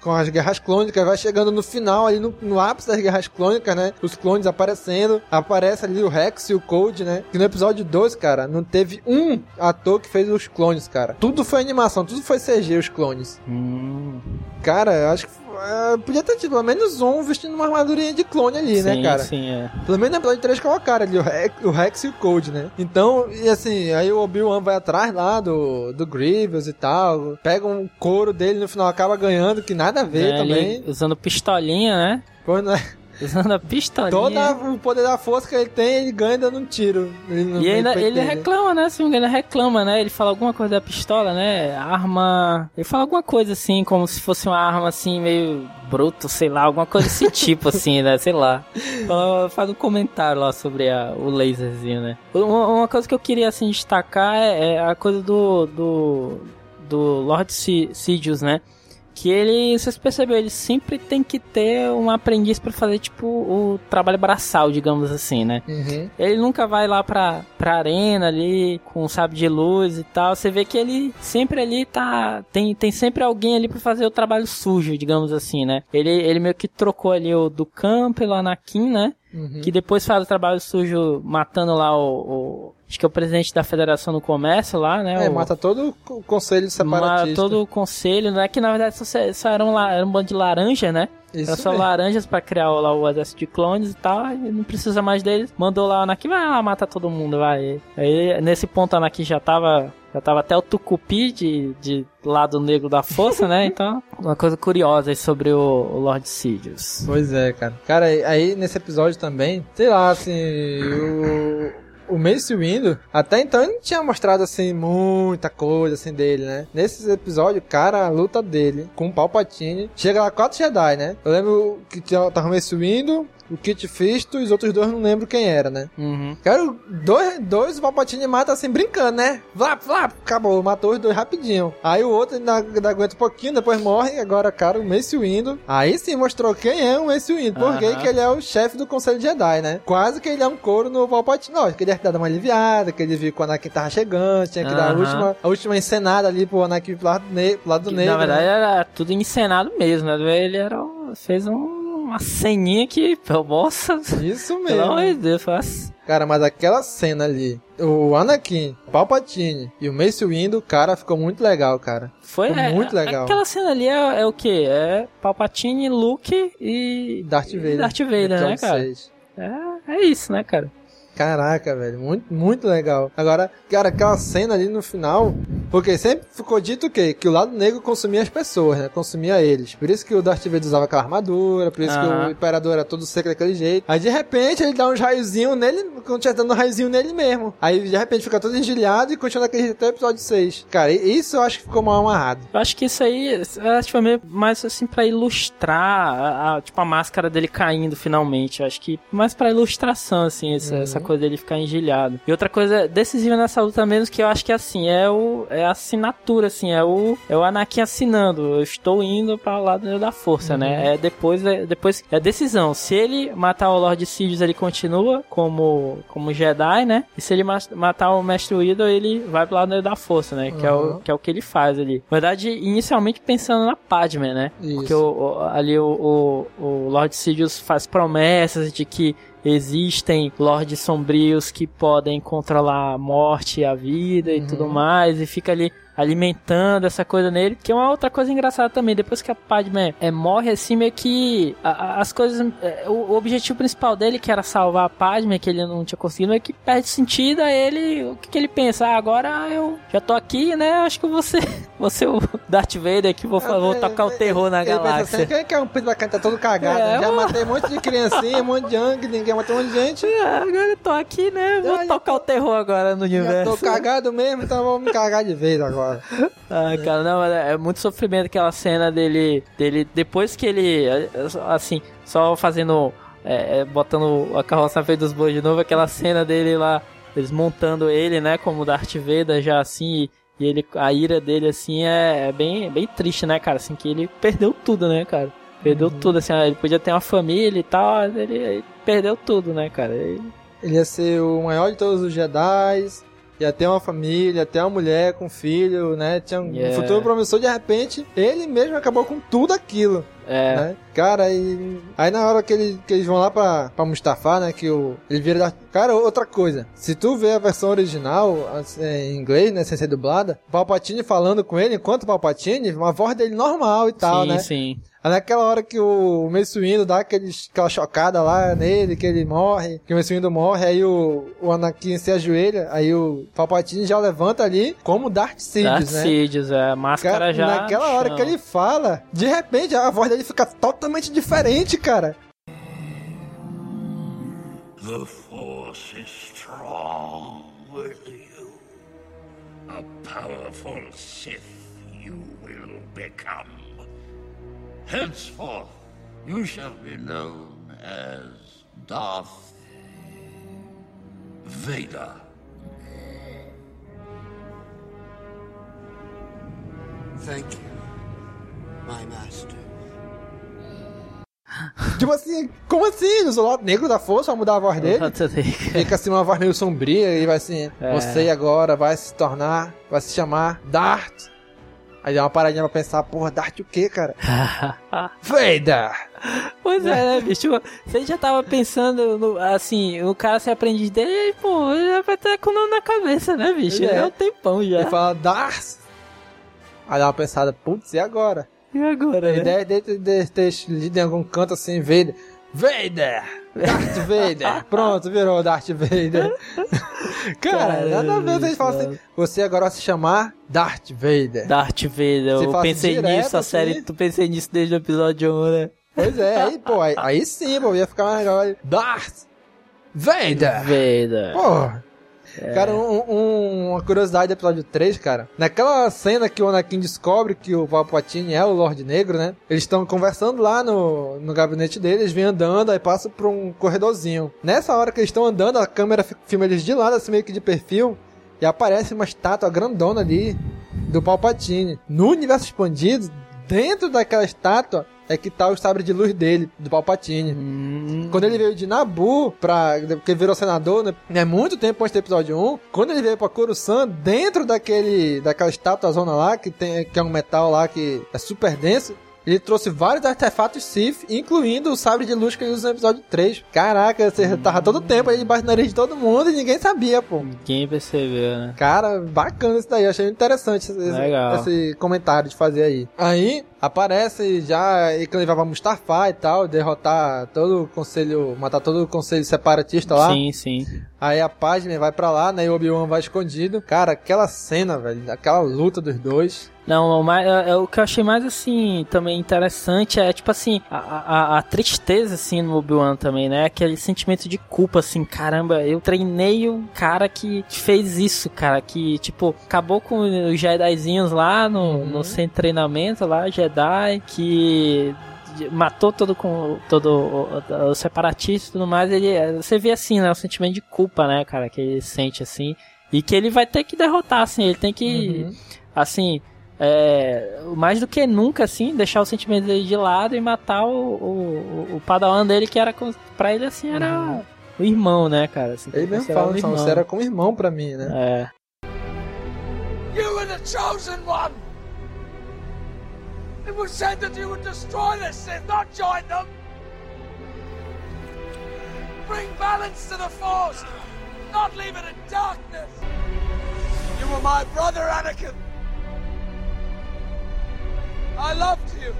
B: Com as guerras clônicas, vai chegando no final, ali no, no ápice das guerras clônicas, né? Os clones aparecendo. Aparece ali o Rex e o Code, né? Que no episódio 2, cara, não teve um ator que fez os clones, cara. Tudo foi animação, tudo foi CG, os clones.
C: Hum,
B: Cara, eu acho que é, podia ter tido pelo menos um vestindo uma armadurinha de clone ali, né,
C: sim,
B: cara?
C: Sim, é.
B: Pelo menos no episódio 3 colocaram ali o Rex, o Rex e o Code, né? Então, e assim, aí o Obi-Wan vai atrás lá do, do Grievous e tal, pega um couro dele no final acaba ganhando, que nada a ver
C: É,
B: também.
C: usando pistolinha, né?
B: Pois não é.
C: Usando a pistolinha.
B: Todo o poder da força que ele tem, ele ganha dando um tiro. Ele
C: E ainda ele reclama, né? Se não reclama, né? Ele fala alguma coisa da pistola, né? Arma. Ele fala alguma coisa assim, como se fosse uma arma assim, meio bruto, sei lá, alguma coisa desse tipo, assim, né? Sei lá. Fala- Faz um comentário lá sobre a- o laserzinho, né? Uma, uma coisa que eu queria assim destacar é, é a coisa do. do. do Lord Si- Sidious, né? Que ele, vocês perceberam, ele sempre tem que ter um aprendiz pra fazer, tipo, o trabalho braçal, digamos assim, né?
B: Uhum.
C: Ele nunca vai lá pra, pra arena ali, com sabe de luz e tal. Você vê que ele sempre ali tá. Tem, tem sempre alguém ali pra fazer o trabalho sujo, digamos assim, né? Ele, ele meio que trocou ali o do campo pelo Anakin, né?
B: Uhum.
C: Que depois faz o trabalho sujo matando lá o, o- Acho que é o presidente da Federação do Comércio lá, né?
B: É,
C: o,
B: mata todo o conselho separatista.
C: mata todo o conselho, né? Que na verdade só, só era, um, era um bando de laranja, né?
B: Isso
C: Era só
B: mesmo.
C: laranjas pra criar lá o exército de clones e tal, e não precisa mais deles. Mandou lá o Anakin, vai lá, mata todo mundo, vai. Aí nesse ponto o Anakin já tava, já tava até o Tucupi de, de lado negro da força, né? Então, uma coisa curiosa aí sobre o, o Lord Sidious.
B: Pois é, cara. Cara, aí nesse episódio também, sei lá, assim, o. O Mace Windu, até então ele não tinha mostrado assim muita coisa assim dele, né? Nesse episódio, cara, a luta dele com o Palpatine, chega lá quatro Jedi, né? Eu lembro que tava o Mace Windu, o Kit Fisto e os outros dois não lembro quem era, né?
C: Uhum.
B: Cara, dois, dois o Palpatine mata assim, brincando, né? Vlap, vlap, acabou, matou os dois rapidinho. Aí o outro ainda, ainda aguenta um pouquinho, depois morre. Agora, cara, o Mace Windu. Aí sim mostrou quem é o Mace Windu. Porque
C: Aham.
B: que ele é o chefe do Conselho Jedi, né? Quase que ele é um couro no Palpatine. Lógico, que ele ia dar uma aliviada, que ele viu que o Anakin tava chegando, tinha que dar a última, a última encenada ali pro Anakin pro lado, ne pro lado
C: Que,
B: negro.
C: na verdade
B: né?
C: era tudo encenado mesmo, né? Ele era, um- fez um- uma ceninha que, nossa,
B: Isso
C: pelo
B: mesmo.
C: amor de Deus, faz...
B: Cara, mas aquela cena ali, o Anakin, Palpatine e o Mace Windu, cara, ficou muito legal, cara.
C: Foi
B: Ficou
C: é,
B: muito legal.
C: Aquela cena ali é, é o que? É Palpatine, Luke e
B: Darth Vader.
C: Darth Vader, né, cara? É, é isso, né, cara?
B: Caraca, velho, muito, muito legal. Agora, cara, aquela cena ali no final, porque sempre ficou dito o quê? Que o lado negro consumia as pessoas, né? Consumia eles. Por isso que o Darth Vader usava aquela armadura, por isso que o Imperador era todo seco daquele jeito. Aí de repente ele dá uns raiozinhos nele, quando tinha dando um raiozinho nele mesmo. Aí de repente fica todo engilhado e continua daquele jeito até o episódio 6. Cara, isso eu acho que ficou mal amarrado.
C: Eu acho que isso aí que foi meio mais assim pra ilustrar a, a- tipo a máscara dele caindo finalmente. Eu acho que mais pra ilustração assim essa,
B: Uhum.
C: essa coisa dele ficar engilhado. E outra coisa decisiva nessa luta mesmo que eu acho que assim é o é a assinatura assim, é o é o Anakin assinando. Eu estou indo para o lado da força,
B: Uhum.
C: né? É depois é depois é decisão. Se ele matar o Lord Sidious, ele continua como como Jedi, né? E se ele ma- matar o Mestre Widow, ele vai pro lado da força, né? Que é o
B: Uhum.
C: que é o que ele faz ali. Na verdade, inicialmente pensando na Padme, né?
B: Isso.
C: Porque o, o- ali o, o, o Lord Sidious faz promessas de que existem lords sombrios que podem controlar a morte e a vida e tudo mais, e fica ali alimentando essa coisa nele, que é uma outra coisa engraçada também, depois que a Padme é, morre assim, meio que a- a- as coisas, é, o, o objetivo principal dele, que era salvar a Padme, que ele não tinha conseguido, é que perde sentido a ele, o que, que ele pensa, ah, agora eu já tô aqui, né, acho que você, você o Darth Vader que vou, vou tocar o terror na
B: Ele pensa
C: galáxia.
B: assim, quem que é um pinto bacana, tá todo cagado.
C: É,
B: Já matei um monte de criancinha, um monte de Yang, ninguém matou um monte de gente.
C: É, agora eu tô aqui, né? Vou tocar o terror agora no universo.
B: tô cagado mesmo, então vamos me cagar de vez agora.
C: Ah, cara, não, é muito sofrimento aquela cena dele, dele depois que ele, assim, só fazendo, é, é, botando a carroça na frente dos bois de novo, aquela cena dele lá, eles montando ele, né, como Darth Vader já assim, e ele, a ira dele assim é, é bem, bem triste, né, cara, assim, que ele perdeu tudo, né, cara. Perdeu tudo, assim, ele podia ter uma família e tal, ele, ele perdeu tudo, né, cara. Ele-
B: Ele ia ser o maior de todos os Jedi, ia ter uma família, ia ter uma mulher com filho, né? Tinha um
C: Yeah.
B: futuro promissor, de repente, ele mesmo acabou com tudo aquilo.
C: É.
B: Né? Cara, e aí na hora que, ele, que eles vão lá pra, pra Mustafa, né? Que o, ele vira da. Cara, outra coisa. Se tu vê a versão original, assim, em inglês, né? Sem ser dublada, o Palpatine falando com ele, enquanto Palpatine, uma voz dele normal e tal,
C: sim,
B: né?
C: sim.
B: Aí naquela hora que o Mace Windu dá aquele, aquela chocada lá nele, que ele morre, que o Mace Windu morre, aí o, o Anakin se ajoelha, aí o Palpatine já levanta ali como Darth Sidious,
C: Darth
B: né?
C: Sidious, é, a máscara
B: Cara,
C: já.
B: naquela hora que ele fala, de repente a voz dele fica totalmente diferente, cara.
J: The Force is strong with you. A powerful Sith you will become. Henceforth, you shall be known as Darth Vader.
Q: Thank you. my master.
B: Tipo assim, como assim? O negro da força vai mudar a voz dele? Fica assim uma voz meio sombria e vai assim,
C: É.
B: você agora vai se tornar, vai se chamar Darth. Aí dá uma paradinha pra pensar, porra, Darth o quê, cara? Vader!
C: Pois é, né, bicho? Você já tava pensando, no, assim, o cara ser aprendiz dele, e, pô, ele vai estar com o nome na cabeça, né, bicho? É,
B: é.
C: um tempão já.
B: Ele fala Darth. Aí dá uma pensada, putz, e agora?
C: E agora, né?
B: deve, deve, deve ter lido em algum canto assim, Vader. Vader! Darth Vader! Pronto, virou Darth Vader. Cara, nada a ver a gente fala assim, você agora vai se chamar Darth Vader.
C: Darth Vader,
B: Se
C: eu pensei
B: direto,
C: nisso, a
B: assim.
C: série, tu pensei nisso desde o episódio 1, né?
B: Pois é, aí, pô, aí, aí sim, pô, ia ficar mais legal. Darth Vader!
C: Vader.
B: Porra!
C: É.
B: Cara, um- um- uma curiosidade do episódio 3, cara. Naquela cena que o Anakin descobre que o Palpatine é o Lorde Negro, né? Eles estão conversando lá no, no gabinete deles, vêm andando, aí passa por um corredorzinho. Nessa hora que eles estão andando, a câmera fi- filma eles de lado, assim meio que de perfil, e aparece uma estátua grandona ali do Palpatine. No universo expandido, dentro daquela estátua, é que tá o sabre de luz dele, do Palpatine.
C: Hum.
B: Quando ele veio de Nabu, pra, porque virou senador, né? É muito tempo antes do episódio 1. Quando ele veio pra Coruscant, dentro daquele, daquela estátua zona lá, que, tem, que é um metal lá que é super denso, ele trouxe vários artefatos Sith, incluindo o sabre de luz que ele usa no episódio 3. Caraca, você tava todo tempo aí debaixo do nariz de todo mundo e ninguém sabia, pô.
C: Ninguém percebeu, né?
B: Cara, bacana isso daí. Achei interessante esse, esse comentário de fazer aí. Aí aparece já e vai pra Mustafá e tal, derrotar todo o conselho, matar todo o conselho separatista lá.
C: Sim, sim.
B: Aí a Padme vai pra lá, né? E o Obi-Wan vai escondido. Cara, aquela cena, velho, aquela luta dos dois.
C: Não, o, mais, é, é o que eu achei mais, assim, também interessante é, tipo assim, a, a, a tristeza, assim, no Obi-Wan também, né? Aquele sentimento de culpa, assim, caramba, eu treinei o cara que fez isso, cara, que, tipo, acabou com os Jedizinhos lá no, no centro de treinamento lá, Jedi, que matou todo com todo o, o separatista e tudo mais, ele você vê assim, né, o sentimento de culpa, né, cara, que ele sente assim, e que ele vai ter que derrotar assim, ele tem que
B: Uhum.
C: assim, é, mais do que nunca assim, deixar o sentimento dele de lado e matar o, o, o padawan dele que era pra ele assim, era o irmão, né, cara? Assim,
B: Ele mesmo fala,
C: o
B: "São-
C: irmão.
B: você era como irmão pra mim, né?
C: É.
O: You were the chosen one! It was said that you would destroy the Sith, not join them! Bring balance to the Force, not leave it in darkness! You were my brother, Anakin! I loved you!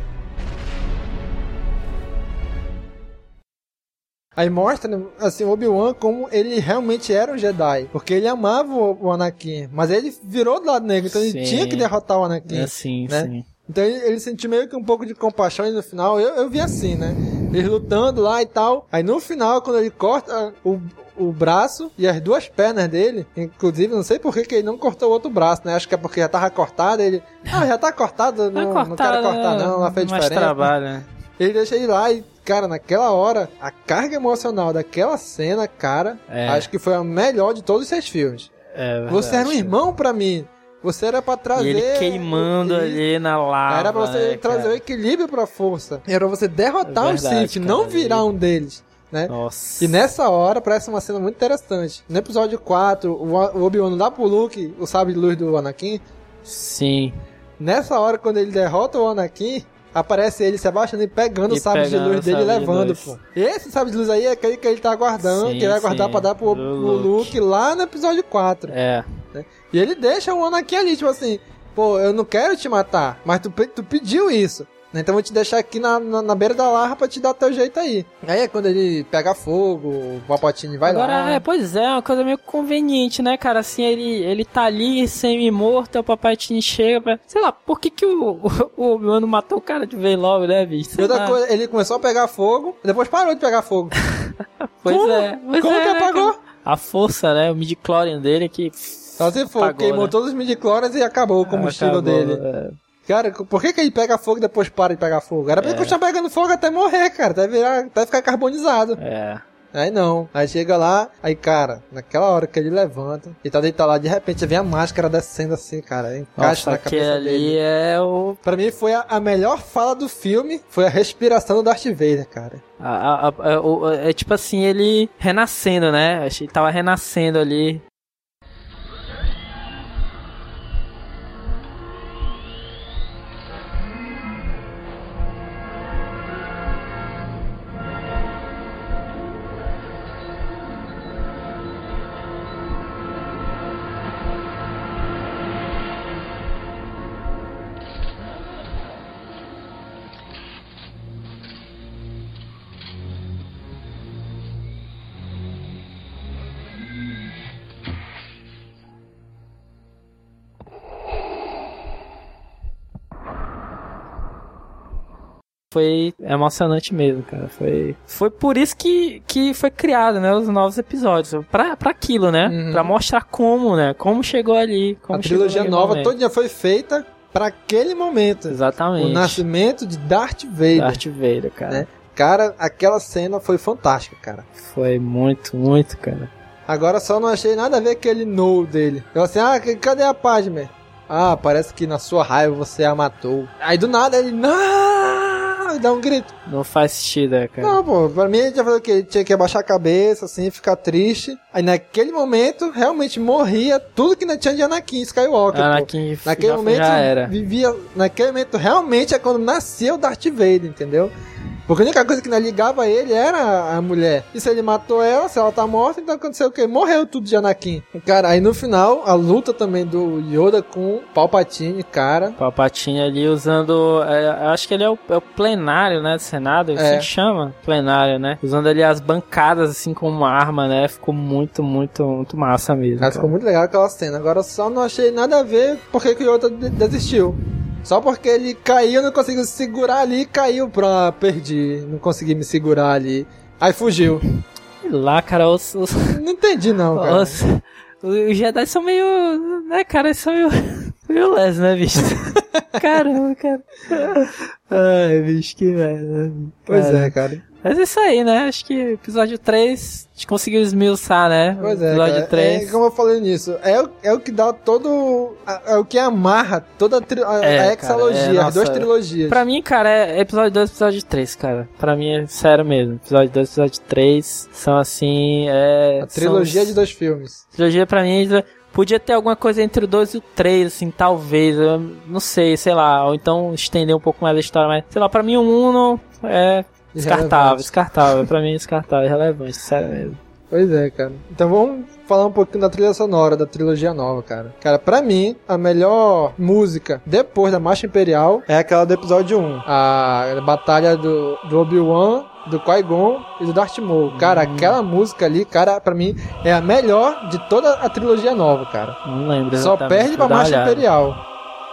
B: Aí mostra, assim, o Obi-Wan como ele realmente era um Jedi. Porque ele amava o, o Anakin. Mas ele virou do lado negro, então
C: Sim.
B: ele tinha que derrotar o Anakin.
C: É, sim,
B: né?
C: sim.
B: Então ele, ele sentiu meio que um pouco de compaixão e no final eu, eu vi assim, né? Eles lutando lá e tal. Aí no final, quando ele corta o, o braço e as duas pernas dele, inclusive, não sei por que, que ele não cortou o outro braço, né? Acho que é porque já tava cortado. Ele, ah, já tá cortado, não, não quero cortar, não, não fez diferença.
C: trabalho, né?
B: Ele deixa ele lá e, cara, naquela hora, a carga emocional daquela cena, cara,
C: É.
B: acho que foi a melhor de todos os seis filmes.
C: É
B: Você era um irmão pra mim. Você era pra trazer.
C: E ele queimando ali na lava.
B: Era pra você
C: né,
B: trazer
C: cara?
B: o equilíbrio pra força. Era pra você derrotar
C: É verdade,
B: Sith,
C: cara,
B: não virar um deles. Né?
C: Nossa.
B: E nessa hora parece uma cena muito interessante. No episódio 4, o Obi-Wan dá pro Luke o sabre de luz do Anakin.
C: Sim.
B: Nessa hora, quando ele derrota o Anakin, aparece ele se abaixando e pegando
C: E
B: o sabre de luz dele e
C: de
B: levando,
C: luz.
B: pô. Esse sabre de luz aí é aquele que ele tá guardando,
C: Sim,
B: que ele vai guardar pra dar pro, pro
C: Luke.
B: Luke lá no episódio 4.
C: É.
B: né? E ele deixa o Anakin ali, tipo assim, pô, eu não quero te matar, mas tu, tu pediu isso. Né? Então vou te deixar aqui na, na, na beira da larva pra te dar teu jeito aí. Aí é quando ele pega fogo, o Palpatine vai
C: Agora,
B: lá.
C: é, pois é, uma coisa meio conveniente, né, cara? Assim, ele, ele tá ali, semi-morto, o Palpatine chega pra... Sei lá, por que que o, o não matou o cara de vez logo, né, bicho? Sei
B: outra
C: lá.
B: coisa, ele começou a pegar fogo, depois parou de pegar fogo.
C: Pois
B: Como?
C: é. Pois
B: Como
C: é,
B: que
C: né,
B: apagou?
C: cara? A força, né, o midi-chlorian dele que...
B: Só se for,
C: Apagou,
B: queimou
C: né?
B: todos os midi-chlorians e acabou o combustível
C: Acabou,
B: dele.
C: é.
B: Cara, por que, que ele pega fogo e depois para de pegar fogo? Era pra ele
C: É.
B: continuar pegando fogo até morrer, cara. Até, virar, até ficar carbonizado.
C: É.
B: Aí não. Aí chega lá, aí, cara, naquela hora que ele levanta, ele tá deitado lá, de repente vem a máscara descendo assim, cara. Encaixa
C: Nossa,
B: na cabeça
C: ali
B: dele.
C: é o.
B: Pra mim foi a, a melhor fala do filme, foi a respiração do Darth Vader, cara.
C: a- a- o- é tipo assim, ele renascendo, né? Ele tava renascendo ali. Foi emocionante mesmo, cara. Foi, foi por isso que, que foi criado, né? Os novos episódios. Pra, pra aquilo, né?
B: Uhum.
C: Pra mostrar como, né? Como chegou ali. Como
B: a trilogia nova toda foi feita pra aquele momento.
C: Exatamente.
B: O nascimento de Darth Vader.
C: Darth Vader, cara.
B: né? Cara, aquela cena foi fantástica, cara.
C: Foi muito, muito, cara.
B: Agora só não achei nada a ver com aquele no dele. Eu assim, ah, cadê a Padme? Ah, parece que na sua raiva você a matou. Aí do nada ele, não, dá um grito.
C: Não faz sentido, né, cara.
B: Não, pô, pra mim ele tinha falado que ele tinha que abaixar a cabeça, assim, ficar triste. Aí naquele momento, realmente morria tudo que ainda tinha de Anakin Skywalker. pô.
C: Anakin
B: Naquele
C: já-
B: momento,
C: já era.
B: vivia. Naquele momento, realmente é quando nascia o Darth Vader, entendeu? Porque a única coisa que ainda ligava ele era a mulher. E se ele matou ela, se ela tá morta, então aconteceu o quê? Morreu tudo de Anakin. Cara, aí no final, a luta também do Yoda com Palpatine, cara.
C: Palpatine ali usando. é, acho que ele é o, é o plenário, né? Do Senado, assim
B: É.
C: que chama. Plenário, né? Usando ali as bancadas, assim, como arma, né? Ficou muito, muito, muito massa mesmo.
B: Mas
C: cara.
B: ficou muito legal aquela cena. Agora só não achei nada a ver porque que o Yoda de- desistiu. Só porque ele caiu, não conseguiu se segurar ali, caiu pra perdi. Não consegui me segurar ali. Aí fugiu.
C: Lá, cara, os. os...
B: Não entendi não, cara.
C: os... Os Jedi são meio. né, cara? São meio. meio les, né, bicho? Caramba, cara. Ai, bicho, que merda.
B: Pois
C: Cara.
B: é, cara.
C: Mas é isso aí, né? Acho que episódio 3 a gente conseguiu esmiuçar, né?
B: Pois é,
C: episódio
B: cara.
C: 3.
B: É, como eu falei nisso, é, o- é o que dá todo. É o que amarra toda a, tri- a,
C: É,
B: a hexalogia,
C: cara, é,
B: as duas trilogias.
C: Pra mim, cara, é episódio 2 e episódio 3, cara. Pra mim é sério mesmo. Episódio 2 e episódio 3 são assim. É,
B: a trilogia
C: são-
B: de dois filmes.
C: Trilogia pra mim podia ter alguma coisa entre o 2 e o 3, assim, talvez. Eu não sei, sei lá. Ou então estender um pouco mais a história, mas sei lá, pra mim o 1 não é descartável, descartável. pra mim descartável, irrelevante, sério mesmo.
B: Pois é, cara. Então vamos falar um pouquinho da trilha sonora da trilogia nova, cara. Cara, pra mim, a melhor música depois da Marcha Imperial é aquela do episódio 1. A batalha do, do Obi-Wan, do Qui-Gon e do Darth Maul. Cara, aquela música ali, cara, pra mim é a melhor de toda a trilogia nova, cara.
C: Não lembro.
B: Só perde pra Marcha
C: olhada.
B: Imperial.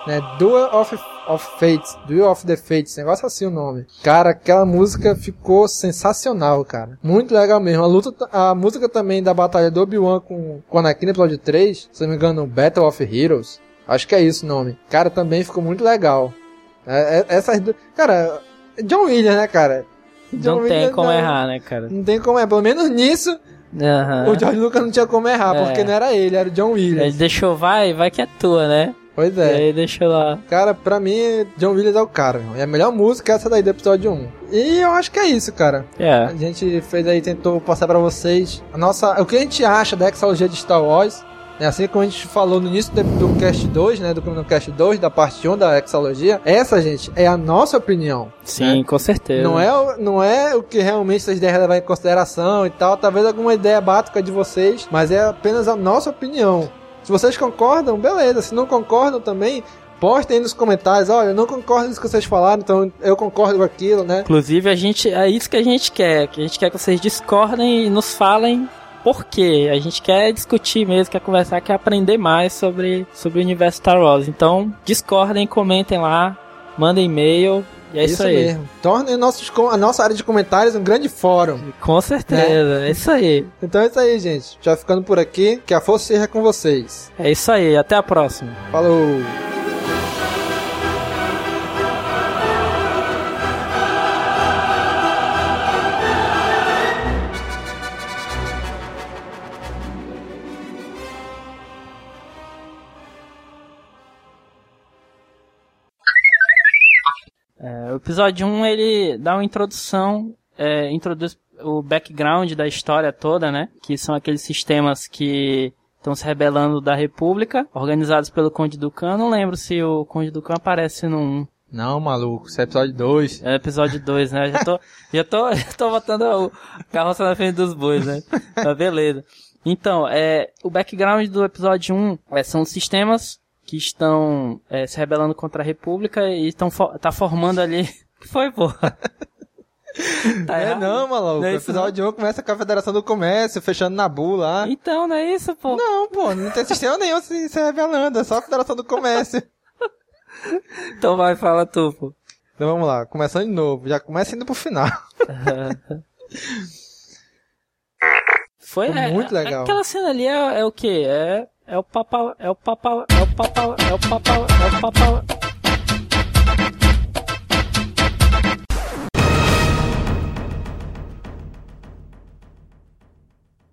B: Né? Duel of, of Fates. Duel of the Fates. Negócio assim o nome. Cara, aquela música ficou sensacional, cara. Muito legal mesmo. A luta, a música também da batalha do Obi-Wan com, com Anakin no episódio 3. Se não me engano, Battle of Heroes. Acho que é isso o nome. Cara, também ficou muito legal. É, é- essas du- Cara, John Williams, né, cara? John
C: Não tem
B: Williams
C: como
B: não-
C: errar, né, cara?
B: Não tem como errar. Pelo menos nisso,
C: Aham.
B: o George Lucas não tinha como errar,
C: É.
B: porque não era ele, era o John Williams.
C: Ele deixou, vai, vai que é tua, né?
B: Pois
C: E
B: é.
C: aí deixou lá.
B: Cara, pra mim, John Williams é o cara, meu. E a melhor música é essa daí do episódio 1. E eu acho que é isso, cara.
C: É.
B: A gente fez aí, tentou passar pra vocês a nossa, o que a gente acha da exalogia de Star Wars. né? Assim como a gente falou no início do, do Cast 2, né? Do Cast 2, da parte 1 da exalogia. Essa, gente, é a nossa opinião.
C: Sim,
B: né?
C: com certeza.
B: Não é, o- não é o que realmente vocês devem levar em consideração e tal. Talvez alguma ideia básica de vocês, mas é apenas a nossa opinião. Se vocês concordam, beleza. Se não concordam também, postem aí nos comentários. Olha, eu não concordo com isso que vocês falaram, então eu concordo com aquilo, né?
C: Inclusive, a gente, é isso que a gente quer. Que a gente quer que vocês discordem e nos falem por quê. A gente quer discutir mesmo, quer conversar, quer aprender mais sobre, sobre o universo Star Wars. Então, discordem, comentem lá, mandem e-mail. E é isso, aí.
B: mesmo. Tornem nossos, a nossa área de comentários um grande fórum.
C: Com certeza, é isso aí.
B: Então é isso aí, gente. Já ficando por aqui, que a força seja com vocês.
C: É isso aí, até a próxima.
B: Falou!
C: Episódio 1 ele dá uma introdução, é, introduz o background da história toda, né? Que são aqueles sistemas que estão se rebelando da República, organizados pelo Conde Ducan. Não lembro se o Conde Ducan aparece no 1.
B: Não, maluco, isso é episódio 2.
C: É episódio 2, né? Já tô, já tô, já tô botando o carroça na frente dos bois, né? Mas beleza. Então, é, o background do episódio 1 é, são sistemas que estão é, se rebelando contra a República e estão tá formando ali. que foi, porra?
B: Tá é não, maluco. Não é o episódio não. 1 começa com a Federação do Comércio, fechando Nabu lá.
C: Então, não é isso, pô?
B: Não, pô, não tem sistema nenhum se, se revelando, é só a Federação do Comércio.
C: então vai, fala tu, pô.
B: Então vamos lá, começando de novo, já começa indo pro final.
C: Foi,
B: Foi muito
C: é,
B: legal.
C: Aquela cena ali é, é o quê? É, é o papau, é o papau, é o papau, é o papau, é o papau.